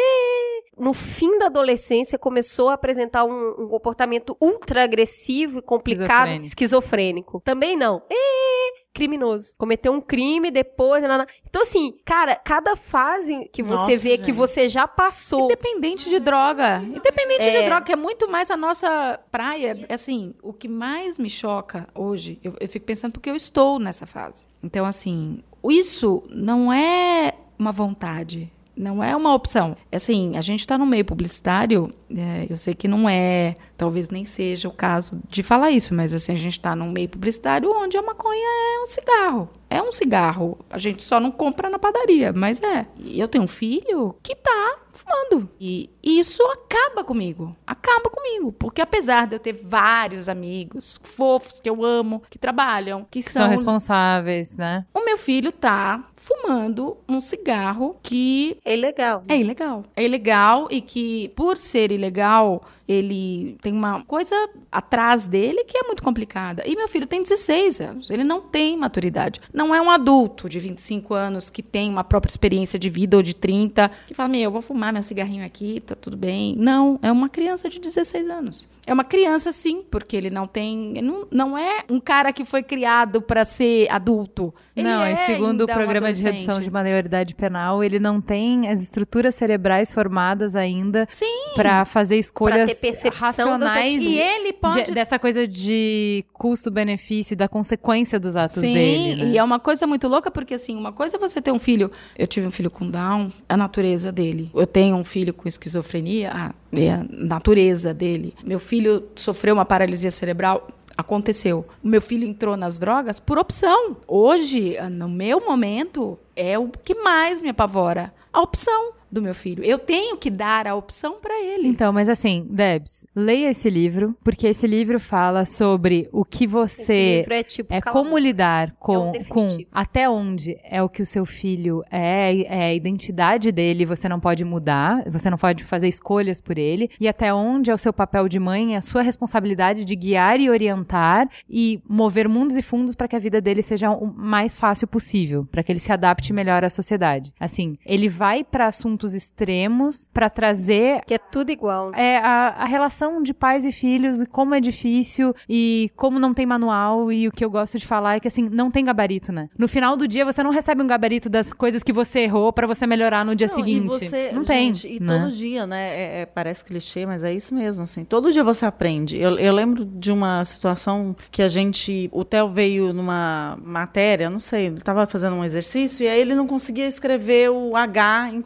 No fim da adolescência, começou a apresentar um, um comportamento ultra agressivo e complicado, Esquizofrênico. esquizofrênico. Também não. É criminoso. Cometeu um crime depois. nanana. Então, assim, cara, cada fase que você Nossa, vê que gente. você já passou. Independente de droga. Independente É. de droga, que é muito mais a nossa praia. Assim, o que mais me choca hoje, eu, eu fico pensando porque eu estou nessa fase. Então, assim, isso não é uma vontade. Não é uma opção. É Assim, a gente está no meio publicitário, é, eu sei que não é, talvez nem seja o caso de falar isso, mas assim, a gente está num meio publicitário onde a maconha é um cigarro. É um cigarro. A gente só não compra na padaria, mas é. E eu tenho um filho que tá fumando. E isso acaba comigo. Acaba comigo. Porque apesar de eu ter vários amigos fofos que eu amo, que trabalham, que, Que são responsáveis, né? o meu filho tá fumando um cigarro que É ilegal. é ilegal. É ilegal e que, por ser ilegal, ele tem uma coisa atrás dele que é muito complicada. E meu filho tem 16 anos. Ele não tem maturidade. Não é um adulto de 25 anos que tem uma própria experiência de vida ou de 30 que fala: Meu, eu vou fumar meu cigarrinho aqui, tá tudo bem. Não, é uma criança de 16 anos. É uma criança, sim, porque ele não tem. Não, não é um cara que foi criado para ser adulto. Ele não, é e segundo o ainda um programa de redução de maioridade penal, ele não tem as estruturas cerebrais formadas ainda Sim. para fazer escolhas ter percepção das racionais. E ele pode de- dessa coisa de custo-benefício, da consequência dos atos Sim, dele. né? e é uma coisa muito louca, porque assim, uma coisa é você ter um filho. Eu tive um filho com Down, a natureza dele. Eu tenho um filho com esquizofrenia, a, a natureza dele. Meu filho sofreu uma paralisia cerebral. Aconteceu. O meu filho entrou nas drogas por opção. Hoje, no meu momento, é o que mais me apavora. A opção do meu filho. Eu tenho que dar a opção para ele. Então, mas assim, Debs, leia esse livro, porque esse livro fala sobre o que Esse você livro é tipo é como lidar com, É um com até onde é o que o seu filho é, é a identidade dele, você não pode mudar, você não pode fazer escolhas por ele, e até onde é o seu papel de mãe, a sua responsabilidade de guiar e orientar e mover mundos e fundos para que a vida dele seja o mais fácil possível, para que ele se adapte melhor à sociedade. Assim, ele vai para assuntos extremos para trazer Que é tudo igual. é a, a relação de pais e filhos e como é difícil e como não tem manual e o que eu gosto de falar é que assim não tem gabarito, né? No final do dia você não recebe um gabarito das coisas que você errou pra você melhorar no dia Não, seguinte. E você, não gente, tem. E né? todo dia, né? é- é- parece clichê, mas é isso mesmo, assim. Todo dia você aprende. Eu, eu lembro de uma situação que a gente. O Theo veio numa matéria, não sei, ele estava fazendo um exercício e aí ele não conseguia escrever o H em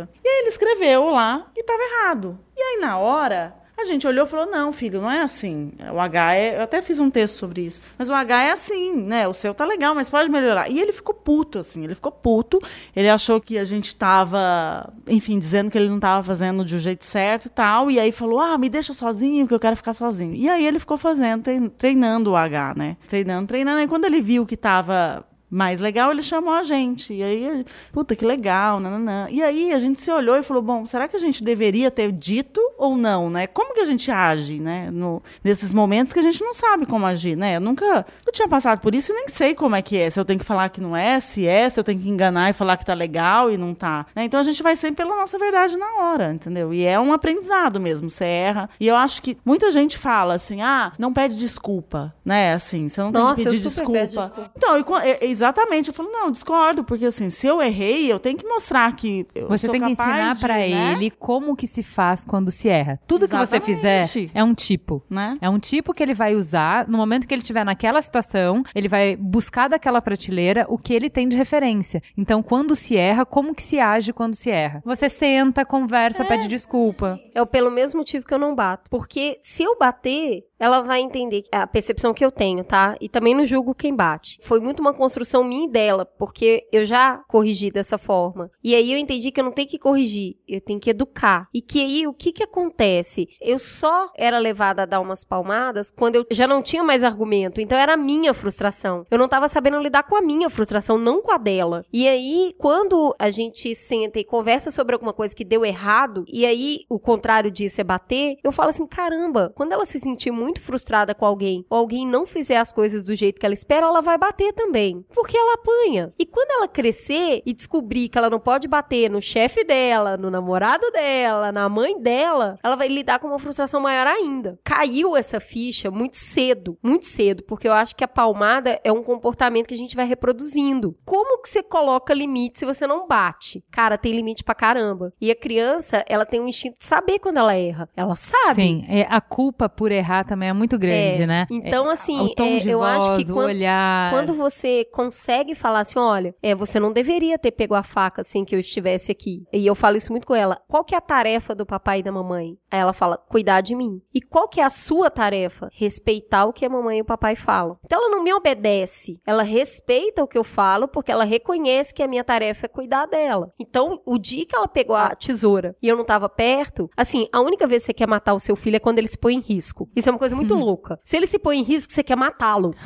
E aí ele escreveu lá e estava errado. E aí na hora. A gente olhou e falou: não, filho, não é assim. O H é. Eu até fiz um texto sobre isso. Mas o H é assim, né? O seu tá legal, mas pode melhorar. E ele ficou puto, assim. Ele ficou puto. Ele achou que a gente tava, enfim, dizendo que ele não tava fazendo de um jeito certo e tal. E aí falou: ah, me deixa sozinho, que eu quero ficar sozinho. E aí ele ficou fazendo, trein- treinando o H, né? Treinando, treinando. E quando ele viu que tava mais legal, ele chamou a gente. E aí, puta, que legal, nananã. E aí a gente se olhou e falou: bom, será que a gente deveria ter dito ou não, né? Como que a gente age, né? No, nesses momentos que a gente não sabe como agir, né? Eu nunca eu tinha passado por isso e nem sei como é que é. Se eu tenho que falar que não é, se é, se eu tenho que enganar e falar que tá legal e não tá. né? Então a gente vai sempre pela nossa verdade na hora, entendeu? E é um aprendizado mesmo, você erra. E eu acho que muita gente fala assim: ah, não pede desculpa, né? Assim, você não Nossa, tem que pedir desculpa. desculpa. Então, e é- exatamente. Eu falo, não, discordo, porque assim, se eu errei, eu tenho que mostrar que eu Você sou tem que ensinar de, pra né? ele como que se faz quando se erra. Tudo que você fizer Exatamente. é um tipo. Né? É um tipo que ele vai usar no momento que ele estiver naquela situação, ele vai buscar daquela prateleira o que ele tem de referência. Então, quando se erra, como que se age quando se erra? Você senta, conversa, pede desculpa. É pelo mesmo motivo que eu não bato. Porque se eu bater, ela vai entender a percepção que eu tenho, tá? E também não julgo quem bate. Foi muito uma construção minha e dela, porque eu já corrigi dessa forma. E aí eu entendi que eu não tenho que corrigir, eu tenho que educar. E que aí o que que acontece? Eu só era levada a dar umas palmadas quando eu já não tinha mais argumento. Então era a minha frustração. Eu não tava sabendo lidar com a minha frustração, não com a dela. E aí, quando a gente senta e conversa sobre alguma coisa que deu errado, e aí o contrário disso é bater, eu falo assim: caramba, quando ela se sentir muito muito frustrada com alguém, ou alguém não fizer as coisas do jeito que ela espera, ela vai bater também. Porque ela apanha. E quando ela crescer e descobrir que ela não pode bater no chefe dela, no namorado dela, na mãe dela, ela vai lidar com uma frustração maior ainda. Caiu essa ficha muito cedo, muito cedo, porque eu acho que a palmada é um comportamento que a gente vai reproduzindo. Como que você coloca limite se você não bate? Cara, tem limite pra caramba. E a criança, ela tem um instinto de saber quando ela erra. Ela sabe. Sim, é, a culpa por errar também é muito grande, É. né? Então, É, assim, é, eu voz, acho que quando- olhar. Quando você consegue falar assim, olha, é, você não deveria ter pego a faca assim que eu estivesse aqui. E eu falo isso muito com ela. Qual que é a tarefa do papai e da mamãe? Aí ela fala, cuidar de mim. E qual que é a sua tarefa? Respeitar o que a mamãe e o papai falam. Então ela não me obedece. Ela respeita o que eu falo porque ela reconhece que a minha tarefa é cuidar dela. Então, o dia que ela pegou a tesoura e eu não tava perto, assim, a única vez que você quer matar o seu filho é quando ele se põe em risco. Isso é uma coisa muito louca. Se ele se põe em risco, você quer matá-lo.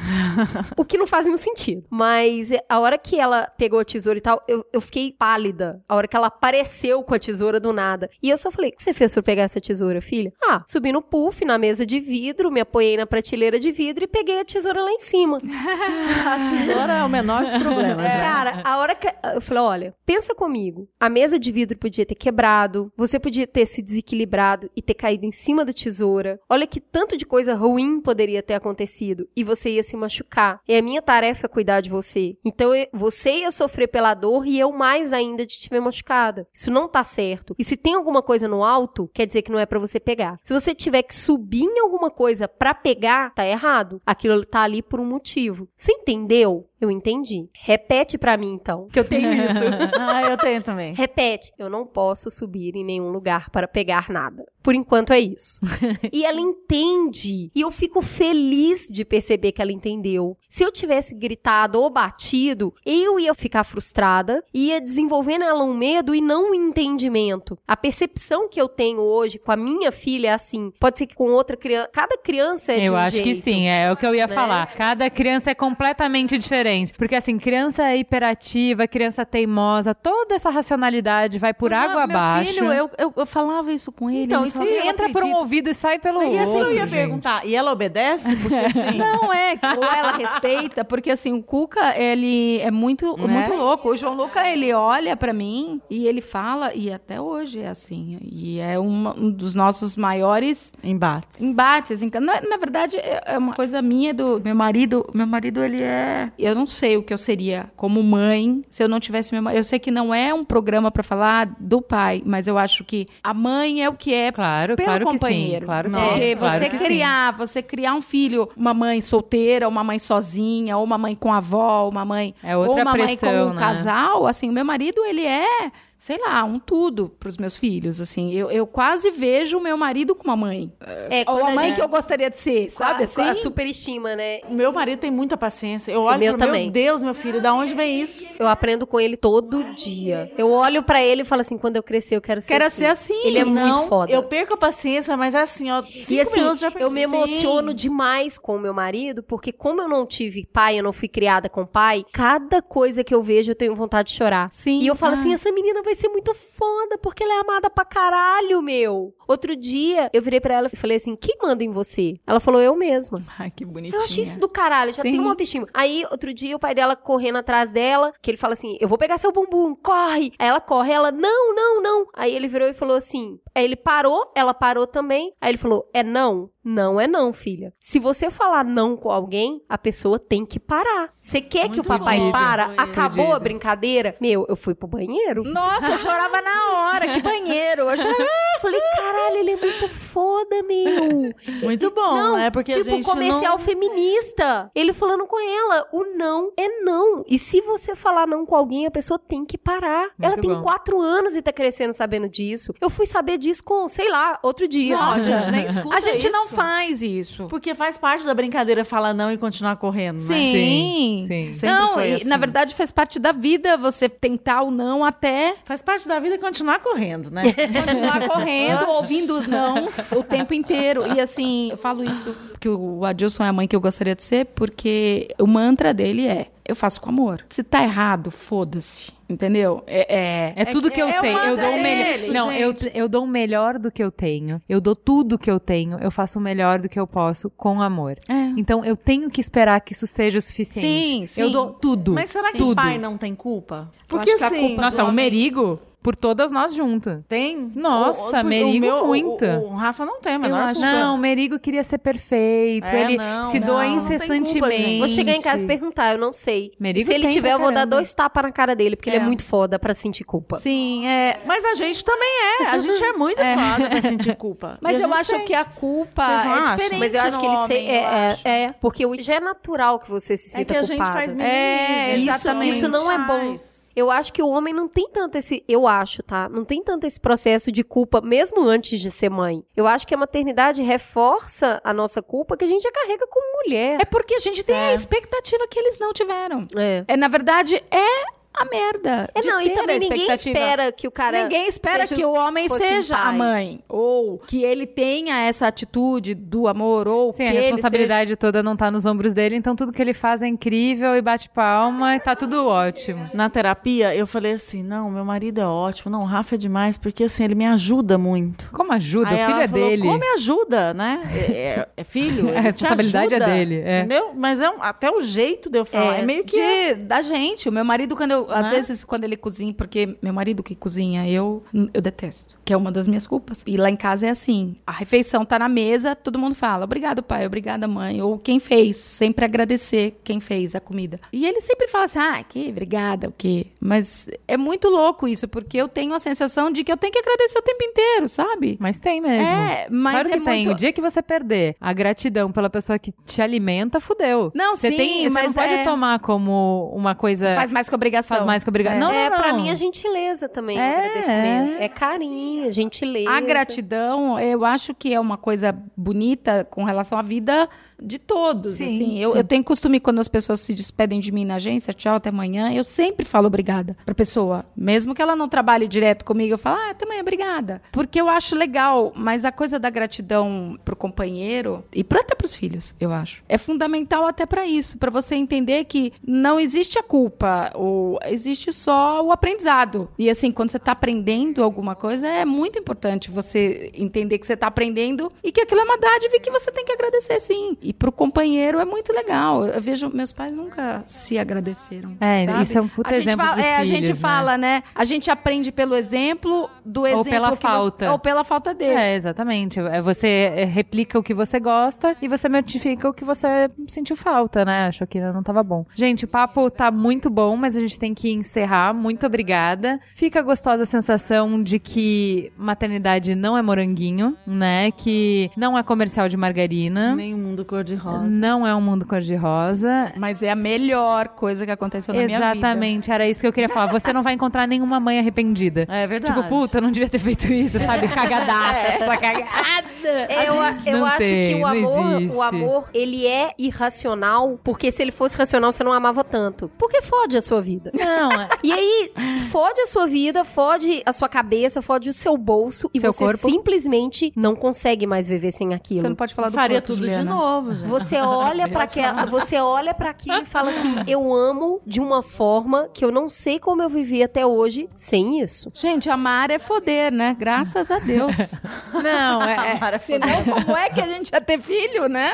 O que não faz nenhum sentido. Mas é, a hora que ela pegou a tesoura e tal, eu, eu fiquei pálida. A hora que ela apareceu com a tesoura do nada. E eu só falei: o que você fez pra pegar essa tesoura, filha? Ah, subi no puff, na mesa de vidro, me apoiei na prateleira de vidro e peguei a tesoura lá em cima. A tesoura é o menor dos problemas. né? Cara, a hora que. Eu falei: olha, pensa comigo. A mesa de vidro podia ter quebrado, você podia ter se desequilibrado e ter caído em cima da tesoura. Olha que tanto de coisa ruim poderia ter acontecido e você ia se machucar. E a minha tarefa é cuidar de você. Então você ia sofrer pela dor e eu mais ainda de te ver machucada. Isso não tá certo. E se tem alguma coisa no alto, quer dizer que não é pra você pegar. Se você tiver que subir em alguma coisa pra pegar, tá errado. Aquilo tá ali por um motivo. Você entendeu? Eu entendi. Repete pra mim então, que eu tenho isso. Ah, eu tenho também. Repete. Eu não posso subir em nenhum lugar para pegar nada. Por enquanto é isso. e ela entende. E eu fico feliz de perceber que ela entendeu. Se eu tivesse gritado ou batido, eu ia ficar frustrada, ia desenvolver nela um medo e não um entendimento. A percepção que eu tenho hoje com a minha filha é assim. Pode ser que com outra criança. Cada criança é de Eu um acho que jeito. sim, é o que eu ia né? falar. Cada criança é completamente diferente. Porque, assim, criança é hiperativa, criança teimosa, toda essa racionalidade vai por água meu abaixo. filho, eu, eu, eu falava isso com ele. Então, ele isso falava, "Eu não entra por um acredito." ouvido e sai pelo E outro. assim eu ia gente. perguntar, e ela obedece? Porque assim. Não, é, ou ela respeita, porque assim, o Cuca, ele é muito, Né? muito louco. O João Luca, ele olha pra mim e ele fala, e até hoje é assim. E é uma- um dos nossos maiores Embates. embates. Então, na, na verdade, é é uma coisa minha do meu marido. Meu marido, ele é. Eu não sei o que eu seria como mãe se eu não tivesse meu marido. Eu sei que não é um programa pra falar do pai, mas eu acho que a mãe é o que é Claro, pelo claro companheiro. que sim. Claro Nossa, Porque claro você que sim. criar, você criar um filho, uma mãe solteira, uma mãe sozinha, ou uma mãe com avó, uma mãe É outra ou uma mãe com pressão, um né? casal, assim, o meu marido, ele é, sei lá, um tudo pros meus filhos, assim. Eu, eu quase vejo o meu marido com uma mãe. É, Ou a mãe gente- que eu gostaria de ser, sabe com a- assim? A superestima, né? O meu marido tem muita paciência. Eu olho meu e também. meu Deus, meu filho, da onde vem isso? Eu aprendo com ele todo dia. Eu olho pra ele e falo assim, quando eu crescer eu quero ser Quero assim. ser assim. Ele é não, muito foda. eu perco a paciência, mas é assim, ó, cinco E assim, minutos já eu me emociono Sim. demais com o meu marido, porque como eu não tive pai, eu não fui criada com pai, cada coisa que eu vejo eu tenho vontade de chorar. Sim. E eu falo Ah. assim, essa menina vai ser muito foda, porque ela é amada pra caralho, meu. Outro dia, eu virei pra ela e falei assim, quem manda em você? Ela falou, eu mesma. Ai, que bonitinha. Eu achei isso do caralho, já Sim. tenho uma autoestima. Aí, outro dia, o pai dela correndo atrás dela, que ele fala assim: Eu vou pegar seu bumbum, corre! Aí ela corre, ela, não, não, não. Aí ele virou e falou assim: Aí ele parou, ela parou também. Aí ele falou: É não? Não é não, filha. Se você falar não com alguém, a pessoa tem que parar. Você quer que o Muito papai bom. para? Muito Acabou a brincadeira? Meu, eu fui pro banheiro. Nossa, eu chorava na hora. Que banheiro. Eu chorava. Eu falei, caralho, ele é muito foda, meu. Muito bom, não, né? Porque tipo a gente comercial não... feminista. Ele falando com ela, o não é não. E se você falar não com alguém, a pessoa tem que parar. ela tem bom. quatro anos e tá crescendo sabendo disso. Eu fui saber disso com, sei lá, outro dia. Nossa, a gente nem escuta A gente não isso. faz isso. Porque faz parte da brincadeira falar não e continuar correndo, né? Sim. sim. Sempre não, foi e, assim. na verdade faz parte da vida você tentar o não até Faz parte da vida continuar correndo, né? continuar correndo, ouvindo não o tempo inteiro. E assim, eu falo isso porque o Adilson é a mãe que eu gostaria de ser, porque o mantra dele é: eu faço com amor. Se tá errado, foda-se. entendeu? É, é- É tudo que eu é sei. uma Eu dou o melhor. isso, Não, eu, gente. eu dou o melhor do que eu tenho. Eu dou tudo que eu tenho. Eu faço o melhor do que eu posso com amor. É. Então eu tenho que esperar que isso seja o suficiente. Sim, sim. Eu dou tudo. Mas será que tudo. o pai não tem culpa? Eu Porque acho que a assim, culpa- Nossa, o homem- Merigo, por todas nós juntas. tem. Nossa, o, Merigo meu, muito. O, o Rafa não tem, mas Eu não acho Não, o Merigo queria ser perfeito. É, ele não, se não, doa não tem culpa, incessantemente. gente. Vou chegar em casa e perguntar, eu não sei. Merigo Se ele tiver, eu vou dar dois tapas na cara dele, porque ele É. é muito foda pra sentir culpa. Sim, é. Mas a gente também é. A gente é muito foda pra sentir culpa. Mas eu acho sente. que a culpa Vocês não é acham? diferente. Mas eu acho que ele homem, se, é, é, acho. é, porque o- já é natural que você se É sinta que a gente faz É, exatamente. Isso não é bom. Eu acho que o homem não tem tanto esse. Eu acho, tá? Não tem tanto esse processo de culpa, mesmo antes de ser mãe. Eu acho que a maternidade reforça a nossa culpa que a gente já carrega como mulher. É porque a gente tem a expectativa que eles não tiveram. É. É, na verdade, é a merda. É, não, e também a ninguém espera que o cara. Ninguém espera seja que o homem seja a pai. mãe. Ou que ele tenha essa atitude do amor. Ou Sim, que a ele responsabilidade toda não tá nos ombros dele, então tudo que ele faz é incrível e bate palma e tá tudo ótimo. Na terapia, eu falei assim: não, meu marido é ótimo. Não, o Rafa é demais, porque assim, ele me ajuda muito. Como ajuda? Aí o filho ela é falou, dele. Como me ajuda, né? É, é- é filho. A responsabilidade é ajuda, dele, é. Entendeu? Mas é um- até o jeito de eu falar. É, É, meio que. de- da gente. O meu marido, quando eu. Às Né? vezes, quando ele cozinha, porque meu marido que cozinha, eu, eu detesto. Que é uma das minhas culpas. E lá em casa é assim: a refeição tá na mesa, todo mundo fala, obrigado, pai, obrigada, mãe. Ou quem fez. Sempre agradecer quem fez a comida. E ele sempre fala assim: ah, que obrigada, o quê? Mas é muito louco isso, porque eu tenho a sensação de que eu tenho que agradecer o tempo inteiro, sabe? Mas tem mesmo. É, mas claro é que tem. muito- O dia que você perder a gratidão pela pessoa que te alimenta, fudeu. Não, você sim, tem, você mas não pode é- tomar como uma coisa Faz mais que obrigação. Faz mais que obrigação. Não, é, não, pra não. mim, a gentileza também, É, agradecimento. É. carinho, gentileza. A gratidão, eu acho que é uma coisa bonita com relação à vida de todos. Sim, assim. Eu, sim. eu tenho costume, quando as pessoas se despedem de mim na agência, tchau, até amanhã, eu sempre falo obrigada pra pessoa. Mesmo que ela não trabalhe direto comigo, eu falo, ah, até amanhã, obrigada. Porque eu acho legal, mas a coisa da gratidão pro companheiro, e pra, até pros filhos, eu acho, é fundamental até pra isso, pra você entender que não existe a culpa, ou existe só o aprendizado. E assim, quando você tá aprendendo alguma coisa, é muito importante você entender que você tá aprendendo e que aquilo é uma dádiva e que você tem que agradecer sim. E pro companheiro é muito legal. Eu vejo, meus pais nunca se agradeceram. É, sabe? isso é um puta a gente exemplo fala, é, A gente filhos, né? fala, né? A gente aprende pelo exemplo do exemplo pela que você- falta. ou pela falta dele. É, exatamente. É, Você é, replica o que você gosta e você notifica o que você sentiu falta, né? Achou que não tava bom. Gente, o papo tá muito bom, mas a gente tem que encerrar. Muito obrigada. Fica a gostosa sensação de que maternidade não é moranguinho, né? Que não é comercial de margarina. Nem o mundo cor-de-rosa. Não é um mundo cor-de-rosa. Mas é a melhor coisa que aconteceu na minha vida. Exatamente, era isso que eu queria falar. Você não vai encontrar nenhuma mãe arrependida. É verdade. Tipo, puta, não devia ter feito isso, sabe? Cagadaça, essa cagada. É, eu, a- gente eu não acho tem, que o amor, o amor, ele é irracional, porque se ele fosse racional, você não amava tanto. Porque fode a sua vida. Não, é- E aí, fode a sua vida, fode a sua cabeça, fode o seu bolso e Seu você corpo. simplesmente não consegue mais viver sem aquilo. Você não pode falar do Faria corpo, tudo de Juliana. Novo, gente. Você olha para aquela, você olha para aquilo e fala assim: "Eu amo de uma forma que eu não sei como eu vivi até hoje sem isso". Gente, amar é foder, né? Graças a Deus. não, é, é- Senão, como é que a gente ia ter filho, né?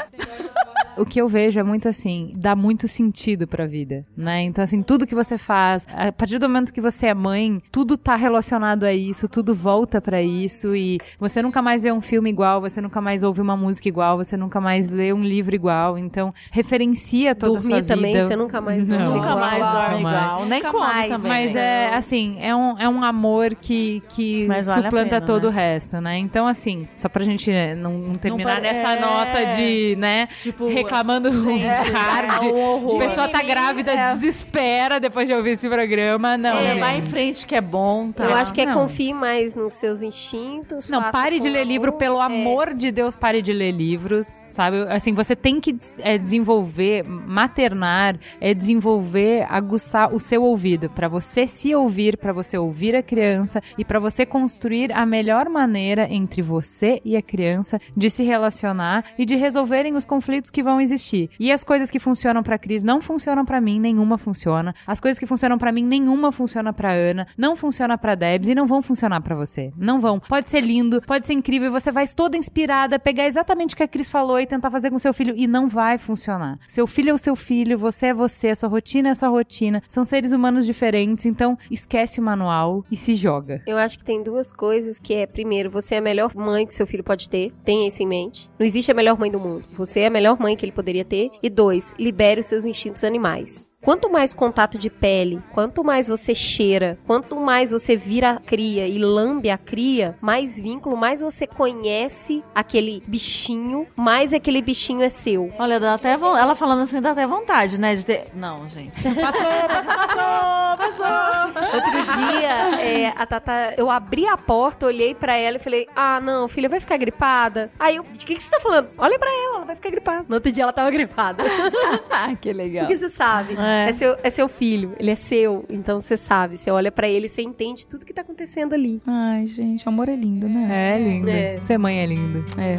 o que eu vejo é muito assim, dá muito sentido pra vida, né? Então assim, tudo que você faz, a partir do momento que você é mãe, tudo tá relacionado a isso, tudo volta pra isso e você nunca mais vê um filme igual, você nunca mais ouve uma música igual, você nunca mais lê um livro igual, então referencia toda a sua Dormir também, vida. você nunca mais Não. dorme Nunca igual. mais dorme mais. igual. Nem Nunca come mais. também. Mas é assim, é um, é um amor que, que Mas vale a suplanta pena, todo né? o resto, né? Então, assim, só pra gente né, não, não terminar pare- nessa é. nota de, né, Tipo, reclamando gente, hard. é um horror. A pessoa tá grávida, É. desespera depois de ouvir esse programa. Não, É, gente. vai em frente que é bom, tá? Eu acho que é Não. confie mais nos seus instintos. Não, pare de ler livro, amor. pelo É. amor de Deus, pare de ler livros, sabe? Assim, você tem que é, desenvolver, maternar, é desenvolver, aguçar o seu ouvido, pra você se ouvir, pra você ouvir a criança e pra você construir a melhor maneira entre você e a criança de se relacionar e de resolverem os conflitos que vão existir. E as coisas que funcionam pra Cris não funcionam pra mim, nenhuma funciona. As coisas que funcionam pra mim, nenhuma funciona pra Ana, não funciona pra Debs e não vão funcionar pra você. Não vão. Pode ser lindo, pode ser incrível, você vai toda inspirada, pegar exatamente o que a Cris falou e tentar fazer com seu filho e não vai funcionar. Seu filho é o seu filho, você é você, sua rotina é sua rotina. São seres humanos diferentes, então esquece o manual e se joga. Eu acho que tem duas coisas que é, primeiro, você é a melhor mãe que seu filho pode ter, tenha isso em mente. Não existe a melhor mãe do mundo. Você é a melhor mãe que ele poderia ter. E dois, libere os seus instintos animais. Quanto mais contato de pele, quanto mais você cheira, quanto mais você vira a cria e lambe a cria, mais vínculo, mais você conhece aquele bichinho, mais aquele bichinho é seu. Olha, dá até vo- ela falando assim, dá até vontade, né? De ter... Não, gente. Passou, passou, passou, passou. Outro dia, é, a Tata, eu abri a porta, olhei pra ela e falei: Ah, não, filha, vai ficar gripada? Aí eu, de que, que você tá falando? Olha pra ela, ela vai ficar gripada. No outro dia ela tava gripada. Ah, que legal. Porque você sabe. É. É. seu, é seu filho, ele é seu. Então você sabe. Você olha pra ele e você entende tudo que tá acontecendo ali. Ai, gente, o amor é lindo, né? É lindo. É. Ser mãe é lindo. É.